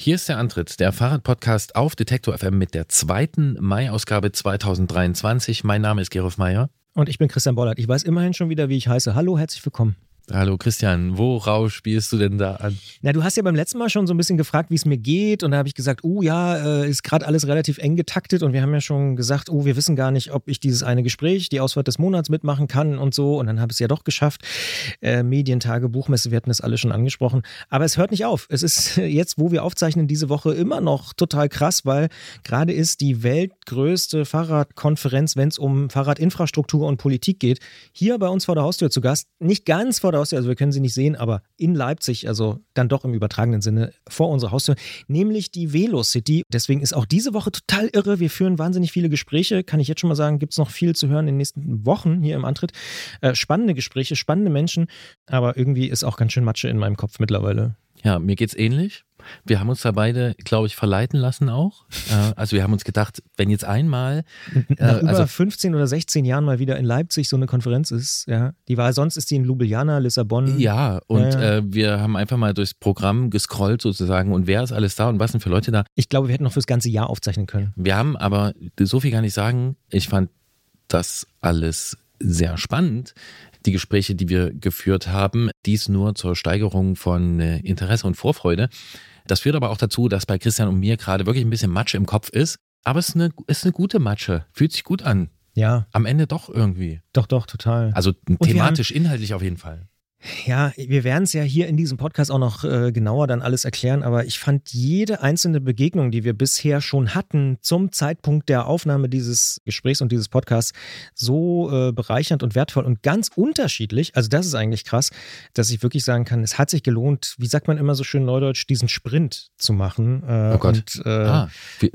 Hier ist der Antritt, der Fahrradpodcast auf Detektor FM mit der zweiten Mai-Ausgabe 2023. Mein Name ist Gerolf Meyer. Und ich bin Christian Bollert. Ich weiß immerhin schon wieder, wie ich heiße. Hallo, herzlich willkommen. Hallo Christian, worauf spielst du denn da an? Na, du hast ja beim letzten Mal schon so ein bisschen gefragt, wie es mir geht. Und da habe ich gesagt, oh ja, äh, ist gerade alles relativ eng getaktet. Und wir haben ja schon gesagt, oh, wir wissen gar nicht, ob ich dieses eine Gespräch, die Ausfahrt des Monats mitmachen kann und so. Und dann habe ich es ja doch geschafft. Äh, Medientage, Buchmesse, wir hatten das alle schon angesprochen. Aber es hört nicht auf. Es ist jetzt, wo wir aufzeichnen, diese Woche immer noch total krass, weil gerade ist die weltgrößte Fahrradkonferenz, wenn es um Fahrradinfrastruktur und Politik geht, hier bei uns vor der Haustür zu Gast. Nicht ganz vor der Haustür, also wir können sie nicht sehen, aber in Leipzig, also dann doch im übertragenen Sinne vor unserer Haustür, nämlich die Velocity. Deswegen ist auch diese Woche total irre. Wir führen wahnsinnig viele Gespräche, kann ich jetzt schon mal sagen, gibt es noch viel zu hören in den nächsten Wochen hier im Antritt. Äh, spannende Gespräche, spannende Menschen, aber irgendwie ist auch ganz schön Matsche in meinem Kopf mittlerweile. Ja, mir geht's ähnlich. Wir haben uns da beide, glaube ich, verleiten lassen auch. Äh, also wir haben uns gedacht, wenn jetzt einmal äh, nach über also, 15 oder 16 Jahren mal wieder in Leipzig so eine Konferenz ist, ja, die war sonst ist die in Ljubljana, Lissabon. Ja, und ja, Äh, wir haben einfach mal durchs Programm gescrollt sozusagen und wer ist alles da und was sind für Leute da. Ich glaube, wir hätten noch fürs ganze Jahr aufzeichnen können. Wir haben aber so viel gar nicht sagen. Ich fand das alles sehr spannend die Gespräche, die wir geführt haben. Dies nur zur Steigerung von äh, Interesse und Vorfreude. Das führt aber auch dazu, dass bei Christian und mir gerade wirklich ein bisschen Matsche im Kopf ist. Aber es ist eine, ist eine gute Matsche. Fühlt sich gut an. Ja. Am Ende doch irgendwie. Doch, doch, total. Also thematisch, haben, inhaltlich auf jeden Fall. Ja, wir werden es ja hier in diesem Podcast auch noch äh, genauer dann alles erklären, aber ich fand jede einzelne Begegnung, die wir bisher schon hatten zum Zeitpunkt der Aufnahme dieses Gesprächs und dieses Podcasts so äh, bereichernd und wertvoll und ganz unterschiedlich. Also das ist eigentlich krass, dass ich wirklich sagen kann, es hat sich gelohnt, wie sagt man immer so schön neudeutsch, diesen Sprint zu machen. Äh, oh Gott. Und, äh, ah,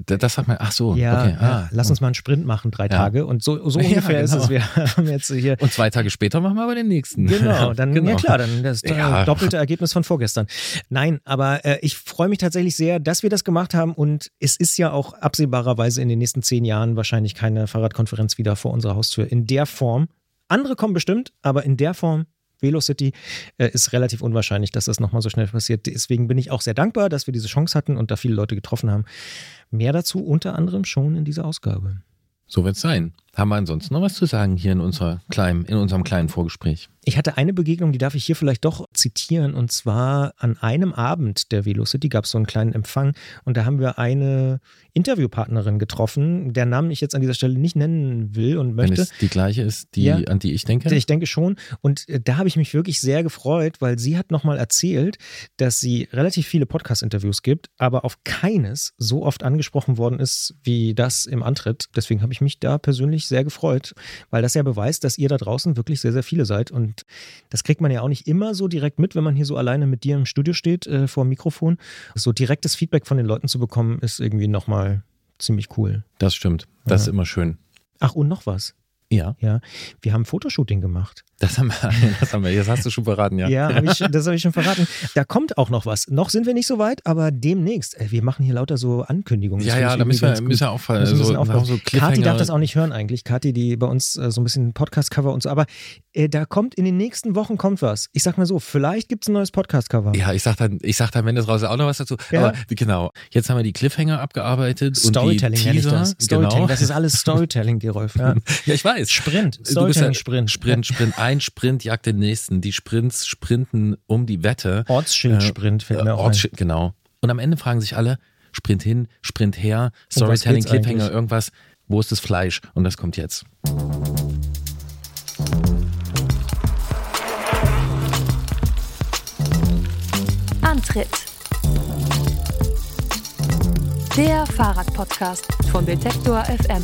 das sagt man, ach so. Ja, okay. ah, lass uns mal einen Sprint machen, drei ja. Tage. Und so, so ungefähr ja, genau. ist es. Wir haben jetzt hier. Und zwei Tage später machen wir aber den nächsten. Genau, dann genau. Ja klar, dann das ja. doppelte Ergebnis von vorgestern. Nein, aber äh, ich freue mich tatsächlich sehr, dass wir das gemacht haben und es ist ja auch absehbarerweise in den nächsten zehn Jahren wahrscheinlich keine Fahrradkonferenz wieder vor unserer Haustür in der Form. Andere kommen bestimmt, aber in der Form Velocity äh, ist relativ unwahrscheinlich, dass das nochmal so schnell passiert. Deswegen bin ich auch sehr dankbar, dass wir diese Chance hatten und da viele Leute getroffen haben. Mehr dazu unter anderem schon in dieser Ausgabe. So wird es sein. Haben wir ansonsten noch was zu sagen hier in, unserer kleinen, in unserem kleinen Vorgespräch? Ich hatte eine Begegnung, die darf ich hier vielleicht doch zitieren. Und zwar an einem Abend der Velocity gab es so einen kleinen Empfang. Und da haben wir eine Interviewpartnerin getroffen, der Namen ich jetzt an dieser Stelle nicht nennen will und möchte. Wenn es die gleiche ist, die, ja, an die ich denke? Ich denke schon. Und äh, da habe ich mich wirklich sehr gefreut, weil sie hat nochmal erzählt, dass sie relativ viele Podcast-Interviews gibt, aber auf keines so oft angesprochen worden ist wie das im Antritt. Deswegen habe ich mich da persönlich sehr gefreut, weil das ja beweist, dass ihr da draußen wirklich sehr, sehr viele seid. Und das kriegt man ja auch nicht immer so direkt mit, wenn man hier so alleine mit dir im Studio steht, äh, vor dem Mikrofon. So direktes Feedback von den Leuten zu bekommen, ist irgendwie nochmal ziemlich cool. Das stimmt. Das ja. ist immer schön. Ach, und noch was. Ja. Ja. Wir haben ein Fotoshooting gemacht. Das haben, wir, das haben wir, jetzt hast du schon verraten, ja. Ja, hab ich, das habe ich schon verraten. Da kommt auch noch was. Noch sind wir nicht so weit, aber demnächst. Äh, wir machen hier lauter so Ankündigungen. Ja, ja, da müssen wir, müssen wir auffallen. So, so Kathi darf das auch nicht hören eigentlich. Kathi, die bei uns äh, so ein bisschen Podcast-Cover und so. Aber äh, da kommt in den nächsten Wochen kommt was. Ich sag mal so, vielleicht gibt es ein neues Podcast-Cover. Ja, ich sag dann, ich sag dann, wenn das raus ist, auch noch was dazu. Ja. Aber genau, jetzt haben wir die Cliffhanger abgearbeitet. Storytelling und die Teaser. Das. Storytelling, genau. das ist alles Storytelling, Gerolf. Ja. ja, ich weiß. Sprint, Storytelling, Sprint. Sprint, Sprint. Ein Sprint jagt den nächsten. Die Sprints sprinten um die Wette. Ortsschild-Sprint fällt mir auch Ortsschild, Genau. Und am Ende fragen sich alle, Sprint hin, Sprint her, Storytelling, Cliffhanger, eigentlich? irgendwas. Wo ist das Fleisch? Und das kommt jetzt. Antritt. Der Fahrradpodcast von Detektor FM.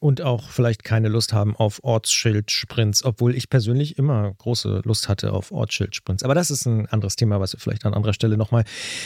und auch vielleicht keine Lust haben auf Ortsschildsprints, obwohl ich persönlich immer große Lust hatte auf Ortsschildsprints. Aber das ist ein anderes Thema, was wir vielleicht an anderer Stelle nochmal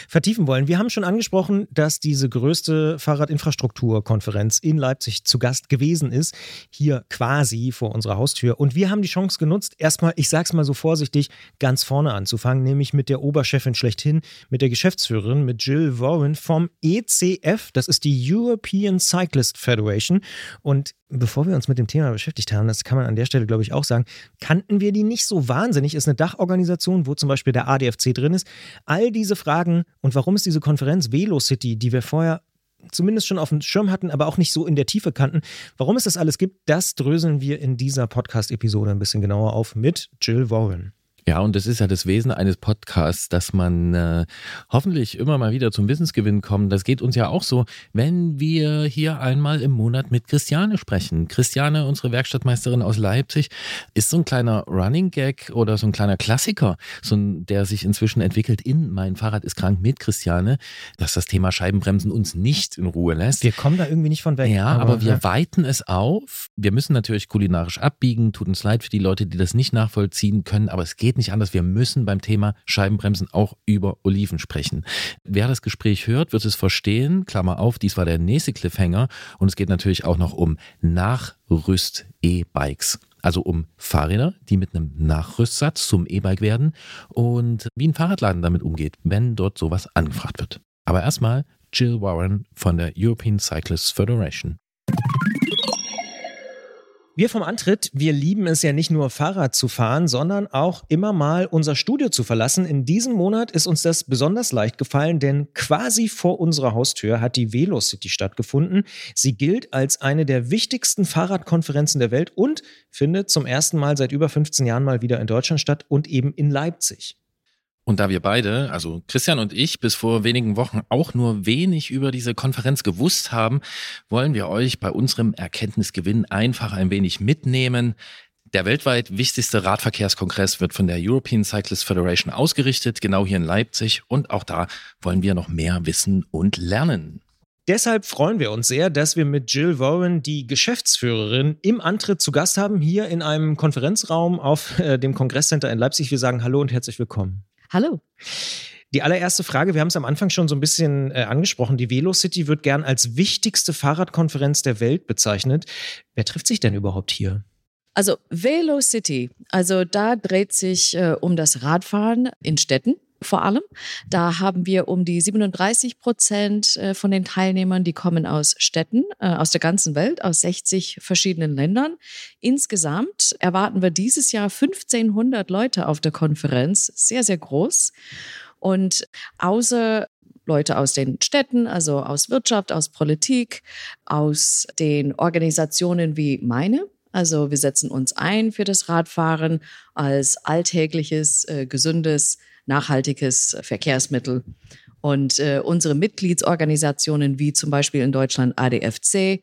vertiefen wollen. Wir haben schon angesprochen, dass diese größte Fahrradinfrastrukturkonferenz in Leipzig zu Gast gewesen ist, hier quasi vor unserer Haustür. Und wir haben die Chance genutzt, erstmal, ich sag's mal so vorsichtig, ganz vorne anzufangen, nämlich mit der Oberchefin schlechthin, mit der Geschäftsführerin, mit Jill Warren vom ECF, das ist die European Cyclist Federation. Und und bevor wir uns mit dem Thema beschäftigt haben, das kann man an der Stelle, glaube ich, auch sagen, kannten wir die nicht so wahnsinnig. Ist eine Dachorganisation, wo zum Beispiel der ADFC drin ist. All diese Fragen und warum ist diese Konferenz Velocity, die wir vorher zumindest schon auf dem Schirm hatten, aber auch nicht so in der Tiefe kannten. Warum es das alles gibt, das dröseln wir in dieser Podcast-Episode ein bisschen genauer auf mit Jill Warren. Ja, und das ist ja das Wesen eines Podcasts, dass man äh, hoffentlich immer mal wieder zum Wissensgewinn kommt. Das geht uns ja auch so, wenn wir hier einmal im Monat mit Christiane sprechen. Christiane, unsere Werkstattmeisterin aus Leipzig, ist so ein kleiner Running Gag oder so ein kleiner Klassiker, so ein, der sich inzwischen entwickelt in Mein Fahrrad ist krank mit Christiane, dass das Thema Scheibenbremsen uns nicht in Ruhe lässt. Wir kommen da irgendwie nicht von weg. Ja, aber, aber wir ja. weiten es auf. Wir müssen natürlich kulinarisch abbiegen. Tut uns leid für die Leute, die das nicht nachvollziehen können, aber es geht geht nicht anders. Wir müssen beim Thema Scheibenbremsen auch über Oliven sprechen. Wer das Gespräch hört, wird es verstehen. Klammer auf, dies war der nächste Cliffhanger. Und es geht natürlich auch noch um Nachrüst-E-Bikes. Also um Fahrräder, die mit einem Nachrüstsatz zum E-Bike werden und wie ein Fahrradladen damit umgeht, wenn dort sowas angefragt wird. Aber erstmal Jill Warren von der European Cyclists Federation. Wir vom Antritt, wir lieben es ja nicht nur Fahrrad zu fahren, sondern auch immer mal unser Studio zu verlassen. In diesem Monat ist uns das besonders leicht gefallen, denn quasi vor unserer Haustür hat die Velocity stattgefunden. Sie gilt als eine der wichtigsten Fahrradkonferenzen der Welt und findet zum ersten Mal seit über 15 Jahren mal wieder in Deutschland statt und eben in Leipzig. Und da wir beide, also Christian und ich, bis vor wenigen Wochen auch nur wenig über diese Konferenz gewusst haben, wollen wir euch bei unserem Erkenntnisgewinn einfach ein wenig mitnehmen. Der weltweit wichtigste Radverkehrskongress wird von der European Cyclist Federation ausgerichtet, genau hier in Leipzig. Und auch da wollen wir noch mehr wissen und lernen. Deshalb freuen wir uns sehr, dass wir mit Jill Warren, die Geschäftsführerin, im Antritt zu Gast haben, hier in einem Konferenzraum auf äh, dem Kongresscenter in Leipzig. Wir sagen Hallo und herzlich willkommen. Hallo. Die allererste Frage, wir haben es am Anfang schon so ein bisschen äh, angesprochen. Die Velocity wird gern als wichtigste Fahrradkonferenz der Welt bezeichnet. Wer trifft sich denn überhaupt hier? Also Velocity, also da dreht sich äh, um das Radfahren in Städten vor allem. Da haben wir um die 37 Prozent äh, von den Teilnehmern, die kommen aus Städten, äh, aus der ganzen Welt, aus 60 verschiedenen Ländern. Insgesamt erwarten wir dieses Jahr 1500 Leute auf der Konferenz, sehr, sehr groß. Und außer Leute aus den Städten, also aus Wirtschaft, aus Politik, aus den Organisationen wie meine. Also wir setzen uns ein für das Radfahren als alltägliches, äh, gesundes nachhaltiges Verkehrsmittel. Und äh, unsere Mitgliedsorganisationen wie zum Beispiel in Deutschland ADFC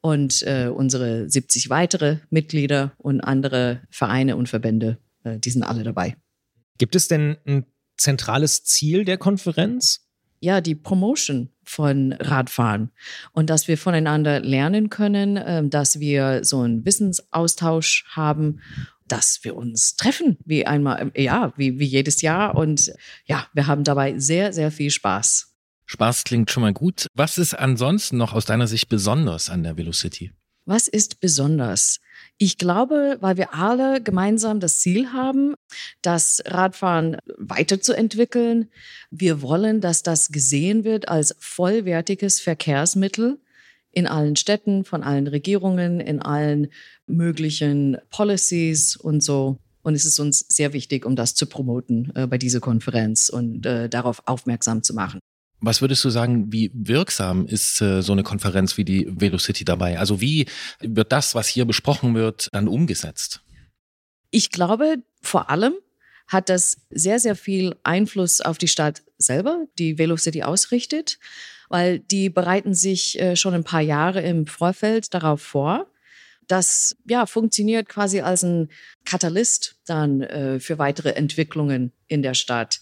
und äh, unsere 70 weitere Mitglieder und andere Vereine und Verbände, äh, die sind alle dabei. Gibt es denn ein zentrales Ziel der Konferenz? ja, die Promotion von Radfahren und dass wir voneinander lernen können, ähm, dass wir so einen Wissensaustausch haben dass wir uns treffen, wie einmal, ja, wie, wie jedes Jahr. Und ja, wir haben dabei sehr, sehr viel Spaß. Spaß klingt schon mal gut. Was ist ansonsten noch aus deiner Sicht besonders an der Velocity? Was ist besonders? Ich glaube, weil wir alle gemeinsam das Ziel haben, das Radfahren weiterzuentwickeln. Wir wollen, dass das gesehen wird als vollwertiges Verkehrsmittel in allen Städten, von allen Regierungen, in allen möglichen Policies und so. Und es ist uns sehr wichtig, um das zu promoten äh, bei dieser Konferenz und äh, darauf aufmerksam zu machen. Was würdest du sagen, wie wirksam ist äh, so eine Konferenz wie die Velocity dabei? Also wie wird das, was hier besprochen wird, dann umgesetzt? Ich glaube, vor allem hat das sehr, sehr viel Einfluss auf die Stadt selber, die Velocity ausrichtet, weil die bereiten sich äh, schon ein paar Jahre im Vorfeld darauf vor. Das ja, funktioniert quasi als ein Katalyst dann äh, für weitere Entwicklungen in der Stadt.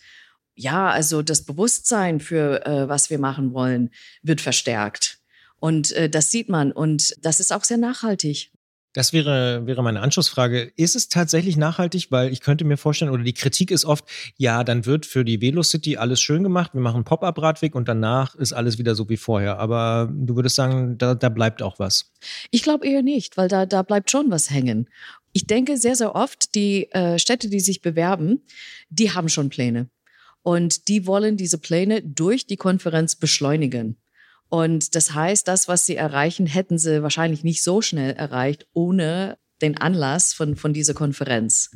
Ja, also das Bewusstsein für äh, was wir machen wollen, wird verstärkt. Und äh, das sieht man und das ist auch sehr nachhaltig. Das wäre, wäre meine Anschlussfrage. Ist es tatsächlich nachhaltig? Weil ich könnte mir vorstellen, oder die Kritik ist oft, ja, dann wird für die Velocity alles schön gemacht, wir machen Pop-up-Radweg und danach ist alles wieder so wie vorher. Aber du würdest sagen, da, da bleibt auch was. Ich glaube eher nicht, weil da, da bleibt schon was hängen. Ich denke sehr, sehr oft, die äh, Städte, die sich bewerben, die haben schon Pläne. Und die wollen diese Pläne durch die Konferenz beschleunigen. Und das heißt, das, was sie erreichen, hätten sie wahrscheinlich nicht so schnell erreicht, ohne den Anlass von, von dieser Konferenz.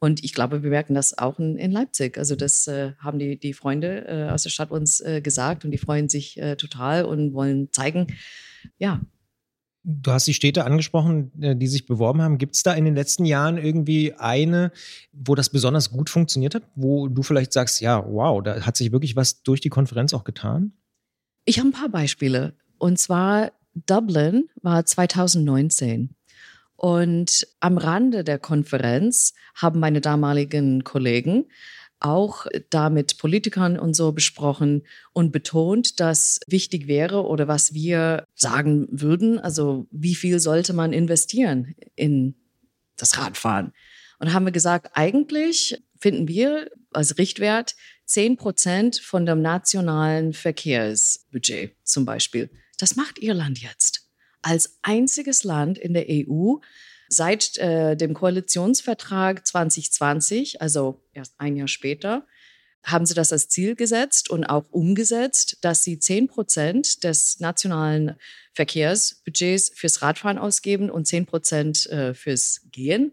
Und ich glaube, wir merken das auch in, in Leipzig. Also das äh, haben die, die Freunde äh, aus der Stadt uns äh, gesagt und die freuen sich äh, total und wollen zeigen, ja. Du hast die Städte angesprochen, äh, die sich beworben haben. Gibt es da in den letzten Jahren irgendwie eine, wo das besonders gut funktioniert hat, wo du vielleicht sagst, ja, wow, da hat sich wirklich was durch die Konferenz auch getan? Ich habe ein paar Beispiele. Und zwar Dublin war 2019. Und am Rande der Konferenz haben meine damaligen Kollegen auch da mit Politikern und so besprochen und betont, dass wichtig wäre oder was wir sagen würden, also wie viel sollte man investieren in das Radfahren. Und haben wir gesagt, eigentlich finden wir als Richtwert 10 Prozent von dem nationalen Verkehrsbudget zum Beispiel. Das macht Irland jetzt. Als einziges Land in der EU seit äh, dem Koalitionsvertrag 2020, also erst ein Jahr später, haben sie das als Ziel gesetzt und auch umgesetzt, dass sie 10 Prozent des nationalen Verkehrsbudgets fürs Radfahren ausgeben und 10 Prozent äh, fürs Gehen.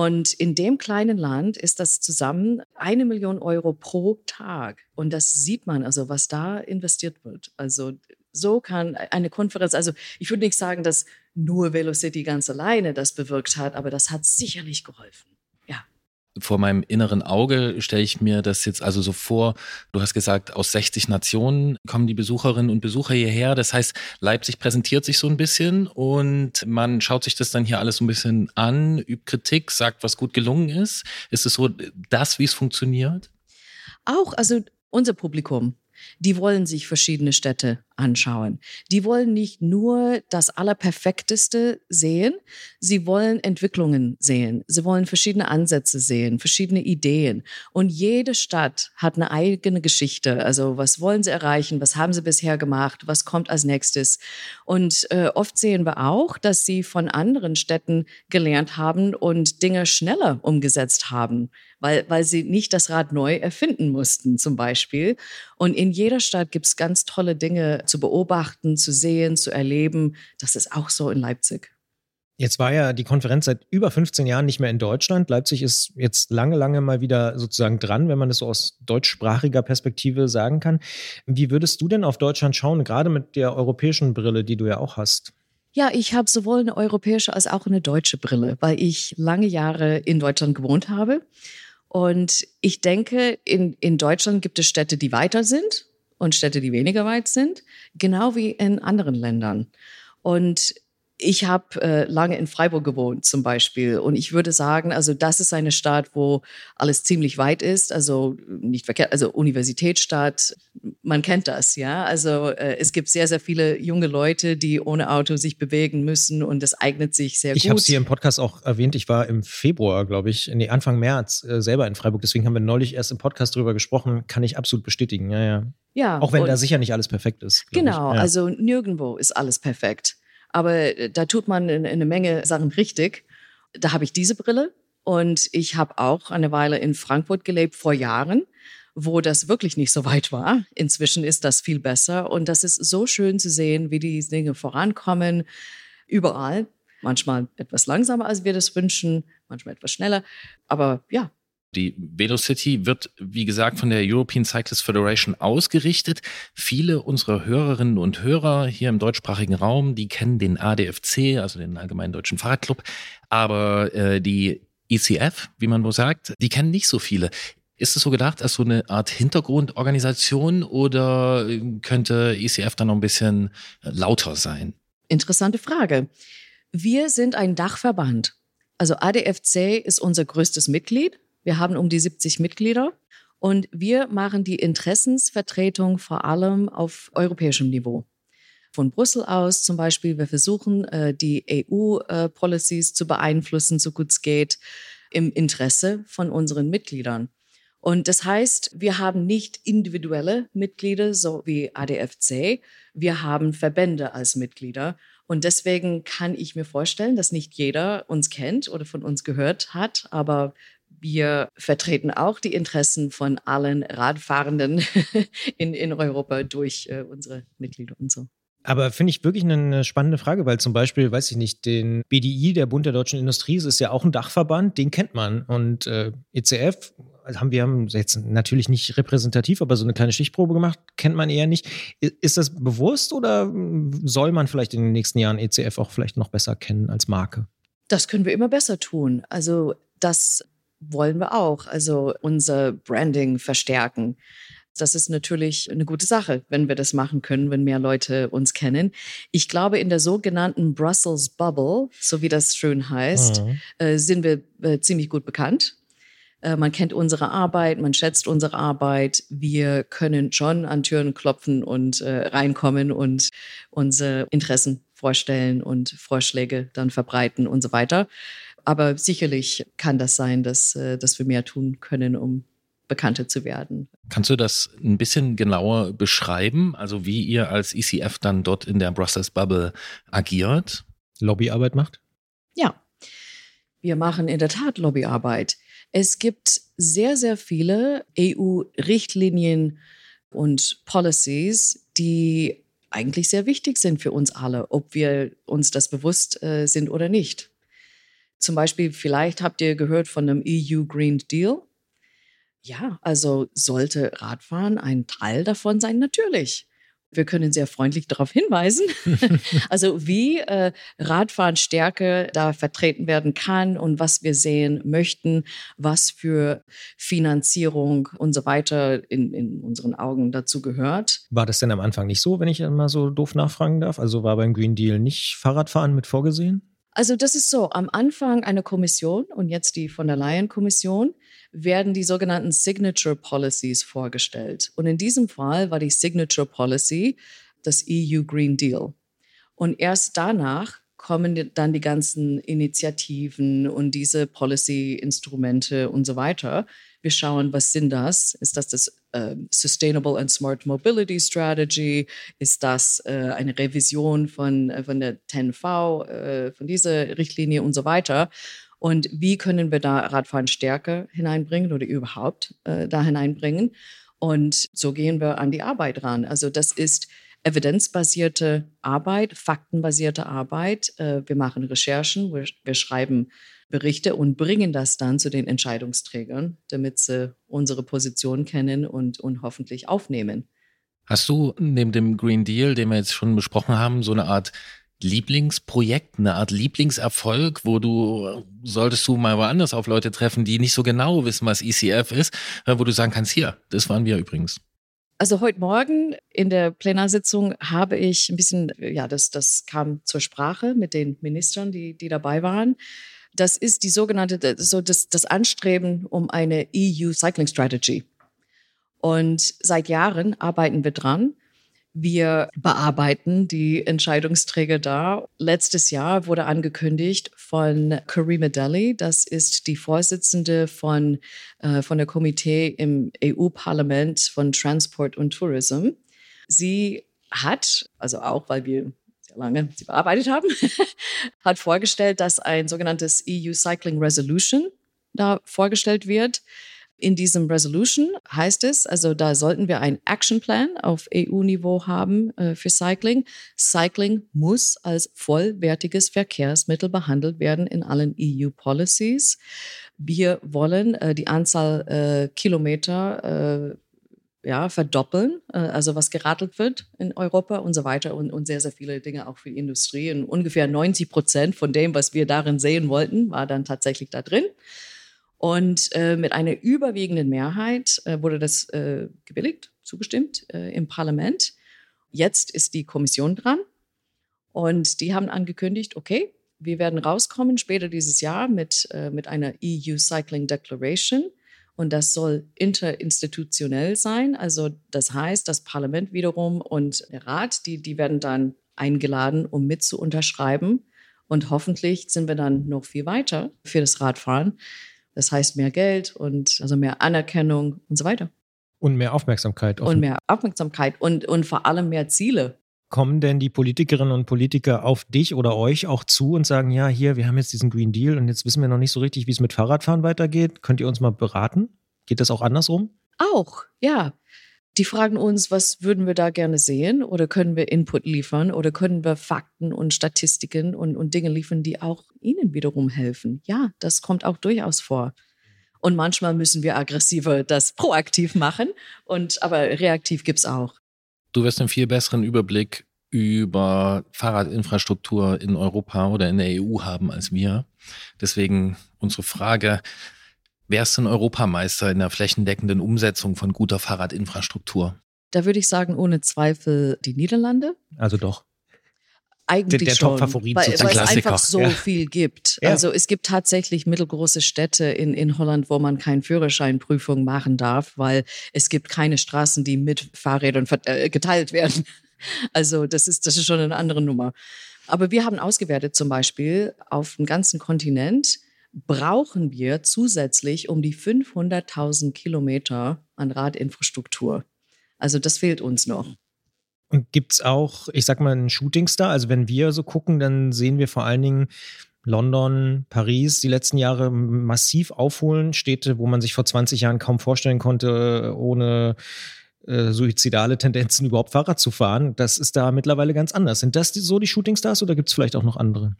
Und in dem kleinen Land ist das zusammen eine Million Euro pro Tag. Und das sieht man, also was da investiert wird. Also so kann eine Konferenz, also ich würde nicht sagen, dass nur Velocity ganz alleine das bewirkt hat, aber das hat sicherlich geholfen vor meinem inneren Auge stelle ich mir das jetzt also so vor. Du hast gesagt, aus 60 Nationen kommen die Besucherinnen und Besucher hierher. Das heißt, Leipzig präsentiert sich so ein bisschen und man schaut sich das dann hier alles so ein bisschen an, übt Kritik, sagt, was gut gelungen ist. Ist es so das, wie es funktioniert? Auch, also unser Publikum die wollen sich verschiedene Städte anschauen. Die wollen nicht nur das Allerperfekteste sehen, sie wollen Entwicklungen sehen. Sie wollen verschiedene Ansätze sehen, verschiedene Ideen. Und jede Stadt hat eine eigene Geschichte. Also was wollen sie erreichen? Was haben sie bisher gemacht? Was kommt als nächstes? Und äh, oft sehen wir auch, dass sie von anderen Städten gelernt haben und Dinge schneller umgesetzt haben weil, weil sie nicht das Rad neu erfinden mussten zum Beispiel. Und in jeder Stadt gibt es ganz tolle Dinge zu beobachten, zu sehen, zu erleben. Das ist auch so in Leipzig. Jetzt war ja die Konferenz seit über 15 Jahren nicht mehr in Deutschland. Leipzig ist jetzt lange, lange mal wieder sozusagen dran, wenn man das so aus deutschsprachiger Perspektive sagen kann. Wie würdest du denn auf Deutschland schauen, gerade mit der europäischen Brille, die du ja auch hast? Ja, ich habe sowohl eine europäische als auch eine deutsche Brille, weil ich lange Jahre in Deutschland gewohnt habe und ich denke, in, in Deutschland gibt es Städte, die weiter sind und Städte, die weniger weit sind, genau wie in anderen Ländern. Und ich habe äh, lange in Freiburg gewohnt zum Beispiel und ich würde sagen, also das ist eine Stadt, wo alles ziemlich weit ist, also nicht verkehrt, also Universitätsstadt, man kennt das, ja. Also äh, es gibt sehr, sehr viele junge Leute, die ohne Auto sich bewegen müssen und das eignet sich sehr ich gut. Ich habe es hier im Podcast auch erwähnt, ich war im Februar, glaube ich, nee, Anfang März äh, selber in Freiburg, deswegen haben wir neulich erst im Podcast drüber gesprochen, kann ich absolut bestätigen, ja, ja. Ja, auch wenn da sicher nicht alles perfekt ist. Genau, ja. also nirgendwo ist alles perfekt. Aber äh, da tut man eine Menge Sachen richtig. Da habe ich diese Brille und ich habe auch eine Weile in Frankfurt gelebt vor Jahren, wo das wirklich nicht so weit war. Inzwischen ist das viel besser und das ist so schön zu sehen, wie die Dinge vorankommen, überall. Manchmal etwas langsamer, als wir das wünschen, manchmal etwas schneller. Aber ja, die Velocity wird, wie gesagt, von der European Cyclist Federation ausgerichtet. Viele unserer Hörerinnen und Hörer hier im deutschsprachigen Raum, die kennen den ADFC, also den Allgemeinen Deutschen Fahrradclub. Aber äh, die ECF, wie man wohl sagt, die kennen nicht so viele. Ist es so gedacht als so eine Art Hintergrundorganisation oder könnte ECF dann noch ein bisschen lauter sein? Interessante Frage. Wir sind ein Dachverband. Also ADFC ist unser größtes Mitglied. Wir haben um die 70 Mitglieder und wir machen die Interessensvertretung vor allem auf europäischem Niveau. Von Brüssel aus zum Beispiel, wir versuchen, äh, die EU-Policies zu beeinflussen, so gut es geht, im Interesse von unseren Mitgliedern. Und das heißt, wir haben nicht individuelle Mitglieder, so wie ADFC. Wir haben Verbände als Mitglieder. Und deswegen kann ich mir vorstellen, dass nicht jeder uns kennt oder von uns gehört hat, aber wir vertreten auch die Interessen von allen Radfahrenden in, in Europa durch äh, unsere Mitglieder und so. Aber finde ich wirklich eine spannende Frage, weil zum Beispiel, weiß ich nicht, den BDI, der Bund der deutschen Industrie, ist ja auch ein Dachverband, den kennt man. Und äh, ECF haben wir haben jetzt natürlich nicht repräsentativ, aber so eine kleine Stichprobe gemacht, kennt man eher nicht. Ist das bewusst oder soll man vielleicht in den nächsten Jahren ECF auch vielleicht noch besser kennen als Marke? Das können wir immer besser tun. Also das wollen wir auch. Also unser Branding verstärken. Das ist natürlich eine gute Sache, wenn wir das machen können, wenn mehr Leute uns kennen. Ich glaube, in der sogenannten Brussels Bubble, so wie das schön heißt, mhm. äh, sind wir äh, ziemlich gut bekannt. Äh, man kennt unsere Arbeit, man schätzt unsere Arbeit. Wir können schon an Türen klopfen und reinkommen und unsere Interessen vorstellen und Vorschläge dann verbreiten und so weiter. Aber sicherlich kann das sein, dass, äh, dass wir mehr tun können, um bekannter zu werden. Kannst du das ein bisschen genauer beschreiben? Also wie ihr als ECF dann dort in der Brussels Bubble agiert? Lobbyarbeit macht? Ja, wir machen in der Tat Lobbyarbeit. Es gibt sehr, sehr viele EU-Richtlinien und Policies, die eigentlich sehr wichtig sind für uns alle, ob wir uns das bewusst äh, sind oder nicht. Zum Beispiel, vielleicht habt ihr gehört von einem EU Green Deal. Ja, also sollte Radfahren ein Teil davon sein? Natürlich. Wir können sehr freundlich darauf hinweisen, also wie äh, Radfahren da vertreten werden kann und was wir sehen möchten, was für Finanzierung und so weiter in, in unseren Augen dazu gehört. War das denn am Anfang nicht so, wenn ich mal so doof nachfragen darf? Also war beim Green Deal nicht Fahrradfahren mit vorgesehen? Also das ist so, am Anfang eine Kommission und jetzt die von der Leyen Kommission werden die sogenannten Signature Policies vorgestellt. Und in diesem Fall war die Signature Policy das EU Green Deal. Und erst danach kommen dann die ganzen Initiativen und diese Policy-Instrumente und so weiter. Wir schauen, was sind das? Ist das das äh, Sustainable and Smart Mobility Strategy? Ist das äh, eine Revision von, äh, von der 10V, äh, von dieser Richtlinie und so weiter? Und wie können wir da Radfahren stärker hineinbringen oder überhaupt äh, da hineinbringen? Und so gehen wir an die Arbeit ran. Also das ist evidenzbasierte Arbeit, faktenbasierte Arbeit. Äh, wir machen Recherchen, wir, schreiben Berichte und bringen das dann zu den Entscheidungsträgern, damit sie unsere Position kennen und, und hoffentlich aufnehmen. Hast du neben dem Green Deal, den wir jetzt schon besprochen haben, so eine Art Lieblingsprojekt, eine Art Lieblingserfolg, wo du, solltest du mal woanders auf Leute treffen, die nicht so genau wissen, was ECF ist, äh, wo du sagen kannst, hier, das waren wir übrigens. Also heute Morgen in der Plenarsitzung habe ich ein bisschen, ja, das, das kam zur Sprache mit den Ministern, die, die dabei waren. Das ist die sogenannte, so das, das Anstreben um eine EU Cycling Strategy. Und seit Jahren arbeiten wir dran. Wir bearbeiten die Entscheidungsträger da. Letztes Jahr wurde angekündigt von Karima Deli, das ist die Vorsitzende von, äh, von der Komitee im EU-Parlament von Transport und Tourism. Sie hat, also auch weil wir sehr lange sie bearbeitet haben, hat vorgestellt, dass ein sogenanntes EU Cycling Resolution da vorgestellt wird. In diesem Resolution heißt es, also da sollten wir einen Actionplan auf EU-Niveau haben äh, für Cycling. Cycling muss als vollwertiges Verkehrsmittel behandelt werden in allen EU-Policies. Wir wollen äh, die Anzahl äh, Kilometer äh, ja, verdoppeln, äh, also was geradelt wird in Europa und so weiter und, und sehr, sehr viele Dinge auch für die Industrie. Und ungefähr 90 Prozent von dem, was wir darin sehen wollten, war dann tatsächlich da drin. Und äh, mit einer überwiegenden Mehrheit äh, wurde das äh, gebilligt, zugestimmt äh, im Parlament. Jetzt ist die Kommission dran und die haben angekündigt, okay, wir werden rauskommen später dieses Jahr mit, äh, mit einer EU Cycling Declaration und das soll interinstitutionell sein. Also das heißt, das Parlament wiederum und der Rat, die, die werden dann eingeladen, um mit zu unterschreiben. Und hoffentlich sind wir dann noch viel weiter für das Radfahren. Das heißt mehr Geld und also mehr Anerkennung und so weiter. Und mehr Aufmerksamkeit. Und mehr Aufmerksamkeit und, und vor allem mehr Ziele. Kommen denn die Politikerinnen und Politiker auf dich oder euch auch zu und sagen, ja, hier, wir haben jetzt diesen Green Deal und jetzt wissen wir noch nicht so richtig, wie es mit Fahrradfahren weitergeht. Könnt ihr uns mal beraten? Geht das auch andersrum? Auch, ja. Die fragen uns, was würden wir da gerne sehen oder können wir Input liefern oder können wir Fakten und Statistiken und, und Dinge liefern, die auch ihnen wiederum helfen. Ja, das kommt auch durchaus vor. Und manchmal müssen wir aggressiver das proaktiv machen, und, aber reaktiv gibt es auch. Du wirst einen viel besseren Überblick über Fahrradinfrastruktur in Europa oder in der EU haben als wir. Deswegen unsere Frage, wer ist denn Europameister in der flächendeckenden Umsetzung von guter Fahrradinfrastruktur? Da würde ich sagen, ohne Zweifel die Niederlande. Also doch. Eigentlich der, der schon, Top-Favorit weil, weil es einfach so Ja. viel gibt. Ja. Also es gibt tatsächlich mittelgroße Städte in, in Holland, wo man keine Führerscheinprüfung machen darf, weil es gibt keine Straßen, die mit Fahrrädern äh, geteilt werden. Also das ist, das ist schon eine andere Nummer. Aber wir haben ausgewertet zum Beispiel auf dem ganzen Kontinent brauchen wir zusätzlich um die 500.000 Kilometer an Radinfrastruktur. Also das fehlt uns noch. Und gibt es auch, ich sag mal, einen Shootingstar? Also wenn wir so gucken, dann sehen wir vor allen Dingen London, Paris die letzten Jahre massiv aufholen. Städte, wo man sich vor 20 Jahren kaum vorstellen konnte, ohne äh, suizidale Tendenzen überhaupt Fahrrad zu fahren. Das ist da mittlerweile ganz anders. Sind das die, so die Shootingstars oder gibt es vielleicht auch noch andere?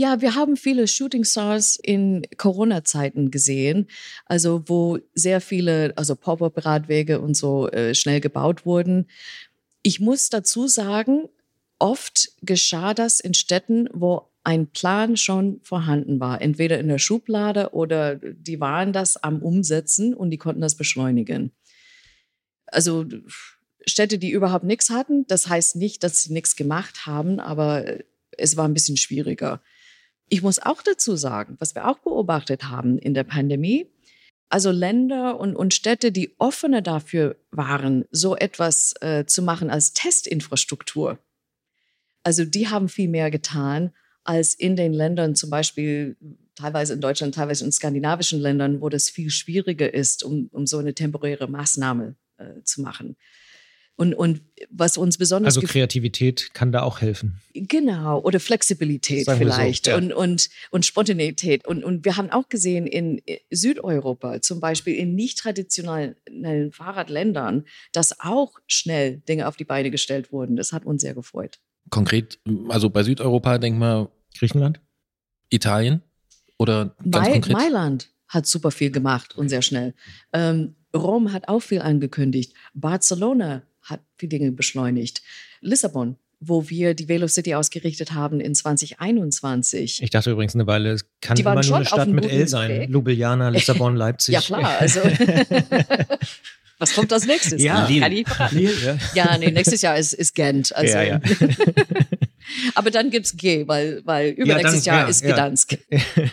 Ja, wir haben viele Shooting Stars in Corona-Zeiten gesehen, also wo sehr viele, also Pop-up-Radwege und so äh, schnell gebaut wurden. Ich muss dazu sagen, oft geschah das in Städten, wo ein Plan schon vorhanden war, entweder in der Schublade oder die waren das am Umsetzen und die konnten das beschleunigen. Also Städte, die überhaupt nichts hatten, das heißt nicht, dass sie nichts gemacht haben, aber es war ein bisschen schwieriger. Ich muss auch dazu sagen, was wir auch beobachtet haben in der Pandemie, also Länder und, und Städte, die offener dafür waren, so etwas äh, zu machen als Testinfrastruktur. Also die haben viel mehr getan als in den Ländern, zum Beispiel teilweise in Deutschland, teilweise in skandinavischen Ländern, wo das viel schwieriger ist, um, um so eine temporäre Maßnahme äh, zu machen. Und, und was uns besonders Also Kreativität kann da auch helfen. Genau, oder Flexibilität Sagen wir so, vielleicht ja. und, und, und Spontaneität. Und, und wir haben auch gesehen in Südeuropa, zum Beispiel in nicht traditionellen Fahrradländern, dass auch schnell Dinge auf die Beine gestellt wurden. Das hat uns sehr gefreut. Konkret, also bei Südeuropa, denk mal Griechenland? Italien oder ganz Mai konkret? Mailand hat super viel gemacht und sehr schnell. Ähm, Rom hat auch viel angekündigt. Barcelona hat viele Dinge beschleunigt. Lissabon, wo wir die Velocity ausgerichtet haben in 2021. Ich dachte übrigens eine Weile, es kann Die immer nur eine schon auf Stadt mit L sein. Weg. Ljubljana, Lissabon, Leipzig. Ja, klar. Also, was kommt als nächstes? Ja. Kann ich nicht verraten. Lille, ja. Ja, nee, nächstes Jahr ist, ist Gent. Also. Ja, ja. Aber dann gibt's G, weil, weil Ja, übernächstes dann- Jahr ja, ist ja. Gdansk.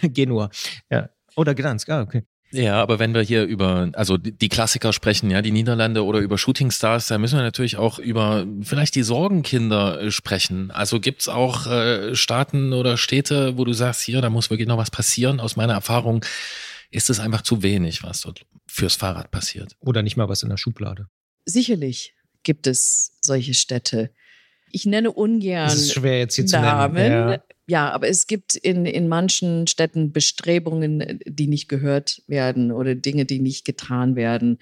Genua. Ja. Oder Gdansk, ah, okay. Ja, aber wenn wir hier über, also die Klassiker sprechen, ja, die Niederlande oder über Shooting Stars, da müssen wir natürlich auch über vielleicht die Sorgenkinder äh, sprechen. Also gibt's auch äh, Staaten oder Städte, wo du sagst, hier, da muss wirklich noch was passieren. Aus meiner Erfahrung ist es einfach zu wenig, was dort fürs Fahrrad passiert. Oder nicht mal was in der Schublade. Sicherlich gibt es solche Städte. Ich nenne ungern Das ist schwer jetzt hier zu Namen. nennen. Ja. Ja, aber es gibt in, in manchen Städten Bestrebungen, die nicht gehört werden oder Dinge, die nicht getan werden.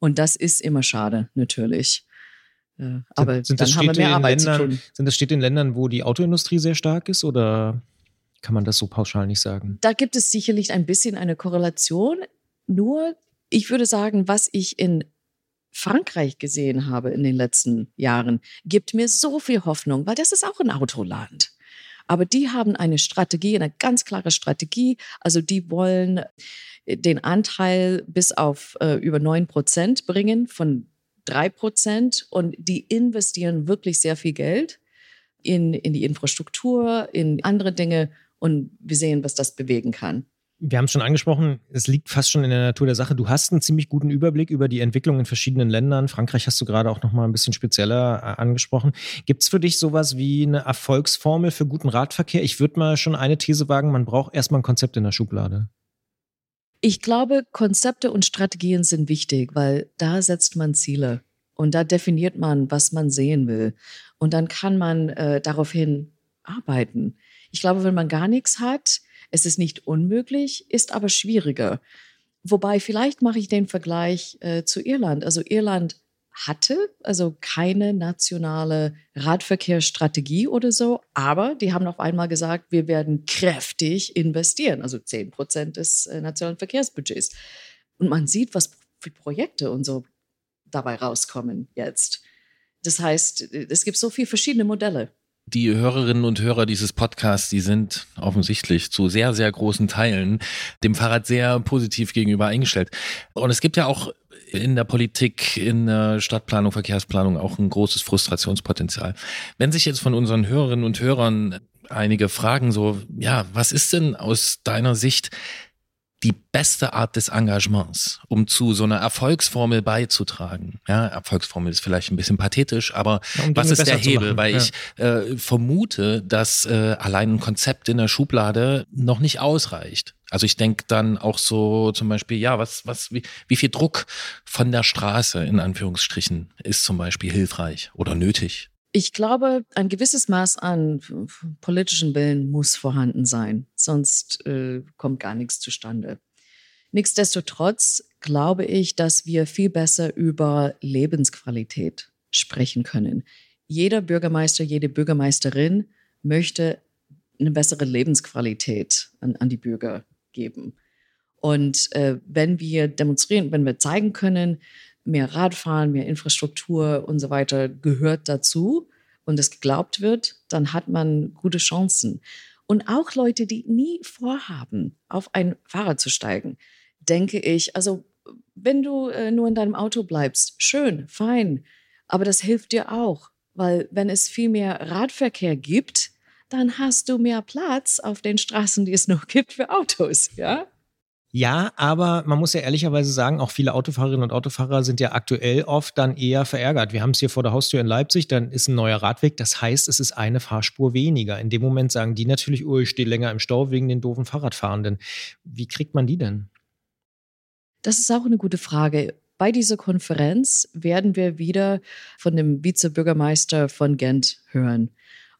Und das ist immer schade, natürlich. Äh, Aber sind dann das haben wir mehr in Arbeit zu Ländern, tun. sind das Städte in Ländern, wo die Autoindustrie sehr stark ist oder kann man das so pauschal nicht sagen? Da gibt es sicherlich ein bisschen eine Korrelation. Nur, ich würde sagen, was ich in Frankreich gesehen habe in den letzten Jahren, gibt mir so viel Hoffnung, weil das ist auch ein Autoland. Aber die haben eine Strategie, eine ganz klare Strategie. Also die wollen den Anteil bis auf äh, über 9 Prozent bringen von 3 Prozent und die investieren wirklich sehr viel Geld in, in die Infrastruktur, in andere Dinge und wir sehen, was das bewegen kann. Wir haben es schon angesprochen, es liegt fast schon in der Natur der Sache. Du hast einen ziemlich guten Überblick über die Entwicklung in verschiedenen Ländern. Frankreich hast du gerade auch noch mal ein bisschen spezieller äh, angesprochen. Gibt es für dich sowas wie eine Erfolgsformel für guten Radverkehr? Ich würde mal schon eine These wagen, man braucht erstmal ein Konzept in der Schublade. Ich glaube, Konzepte und Strategien sind wichtig, weil da setzt man Ziele und da definiert man, was man sehen will. Und dann kann man äh, daraufhin arbeiten. Ich glaube, wenn man gar nichts hat, es ist nicht unmöglich, ist aber schwieriger. Wobei vielleicht mache ich den Vergleich äh, zu Irland. Also Irland hatte also keine nationale Radverkehrsstrategie oder so, aber die haben auf einmal gesagt, wir werden kräftig investieren, also 10 Prozent des äh, nationalen Verkehrsbudgets. Und man sieht, was für Projekte und so dabei rauskommen jetzt. Das heißt, es gibt so viele verschiedene Modelle die Hörerinnen und Hörer dieses Podcasts, die sind offensichtlich zu sehr, sehr großen Teilen dem Fahrrad sehr positiv gegenüber eingestellt. Und es gibt ja auch in der Politik, in der Stadtplanung, Verkehrsplanung auch ein großes Frustrationspotenzial. Wenn sich jetzt von unseren Hörerinnen und Hörern einige fragen, so, ja, was ist denn aus deiner Sicht die beste Art des Engagements, um zu so einer Erfolgsformel beizutragen. Ja, Erfolgsformel ist vielleicht ein bisschen pathetisch, aber ja, um was ist der Hebel? Weil ja. ich äh, vermute, dass äh, allein ein Konzept in der Schublade noch nicht ausreicht. Also ich denke dann auch so zum Beispiel, ja, was, was, wie, wie viel Druck von der Straße in Anführungsstrichen ist zum Beispiel hilfreich oder nötig? Ich glaube, ein gewisses Maß an politischen Willen muss vorhanden sein, sonst äh, kommt gar nichts zustande. Nichtsdestotrotz glaube ich, dass wir viel besser über Lebensqualität sprechen können. Jeder Bürgermeister, jede Bürgermeisterin möchte eine bessere Lebensqualität an, an die Bürger geben. Und äh, wenn wir demonstrieren, wenn wir zeigen können, mehr Radfahren, mehr Infrastruktur und so weiter gehört dazu und es geglaubt wird, dann hat man gute Chancen. Und auch Leute, die nie vorhaben, auf ein Fahrrad zu steigen, denke ich, also wenn du äh, nur in deinem Auto bleibst, schön, fein, aber das hilft dir auch, weil wenn es viel mehr Radverkehr gibt, dann hast du mehr Platz auf den Straßen, die es noch gibt für Autos, ja? Ja, aber man muss ja ehrlicherweise sagen, auch viele Autofahrerinnen und Autofahrer sind ja aktuell oft dann eher verärgert. Wir haben es hier vor der Haustür in Leipzig, dann ist ein neuer Radweg. Das heißt, es ist eine Fahrspur weniger. In dem Moment sagen die natürlich, oh, ich stehe länger im Stau wegen den doofen Fahrradfahrenden. Wie kriegt man die denn? Das ist auch eine gute Frage. Bei dieser Konferenz werden wir wieder von dem Vizebürgermeister von Gent hören.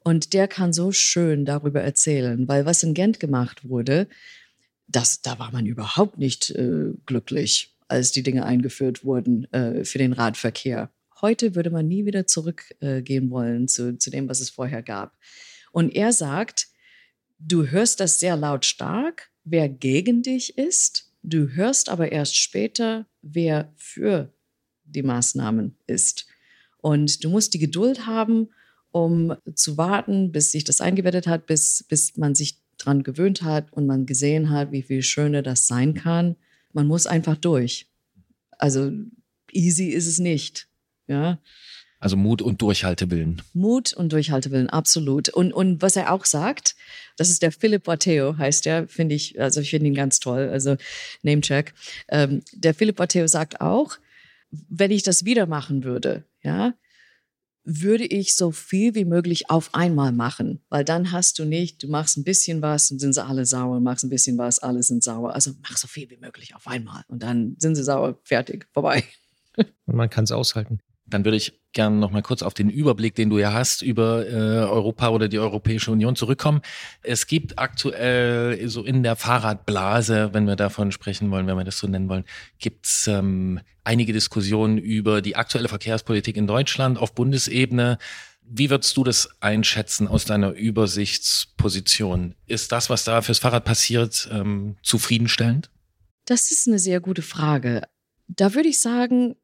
Und der kann so schön darüber erzählen, weil was in Gent gemacht wurde, das, da war man überhaupt nicht äh, glücklich, als die Dinge eingeführt wurden äh, für den Radverkehr. Heute würde man nie wieder zurückgehen äh, wollen zu, zu dem, was es vorher gab. Und er sagt, du hörst das sehr lautstark, wer gegen dich ist, du hörst aber erst später, wer für die Maßnahmen ist. Und du musst die Geduld haben, um zu warten, bis sich das eingebettet hat, bis, bis man sich dran gewöhnt hat und man gesehen hat, wie viel schöner das sein kann. Man muss einfach durch. Also easy ist es nicht. Ja. Also Mut und Durchhaltewillen. Mut und Durchhaltewillen, absolut. Und, und was er auch sagt, das ist der Philipp Matteo, heißt der, finde ich, also ich finde ihn ganz toll, also Namecheck. Ähm, der Philipp Matteo sagt auch, wenn ich das wieder machen würde, ja, würde ich so viel wie möglich auf einmal machen, weil dann hast du nicht, du machst ein bisschen was und sind sie alle sauer, machst ein bisschen was, alle sind sauer. Also mach so viel wie möglich auf einmal und dann sind sie sauer, fertig, vorbei. Und man kann es aushalten. Dann würde ich gerne noch mal kurz auf den Überblick, den du ja hast, über äh, Europa oder die Europäische Union zurückkommen. Es gibt aktuell so in der Fahrradblase, wenn wir davon sprechen wollen, wenn wir das so nennen wollen, gibt es ähm, einige Diskussionen über die aktuelle Verkehrspolitik in Deutschland auf Bundesebene. Wie würdest du das einschätzen aus deiner Übersichtsposition? Ist das, was da fürs Fahrrad passiert, ähm, zufriedenstellend? Das ist eine sehr gute Frage. Da würde ich sagen,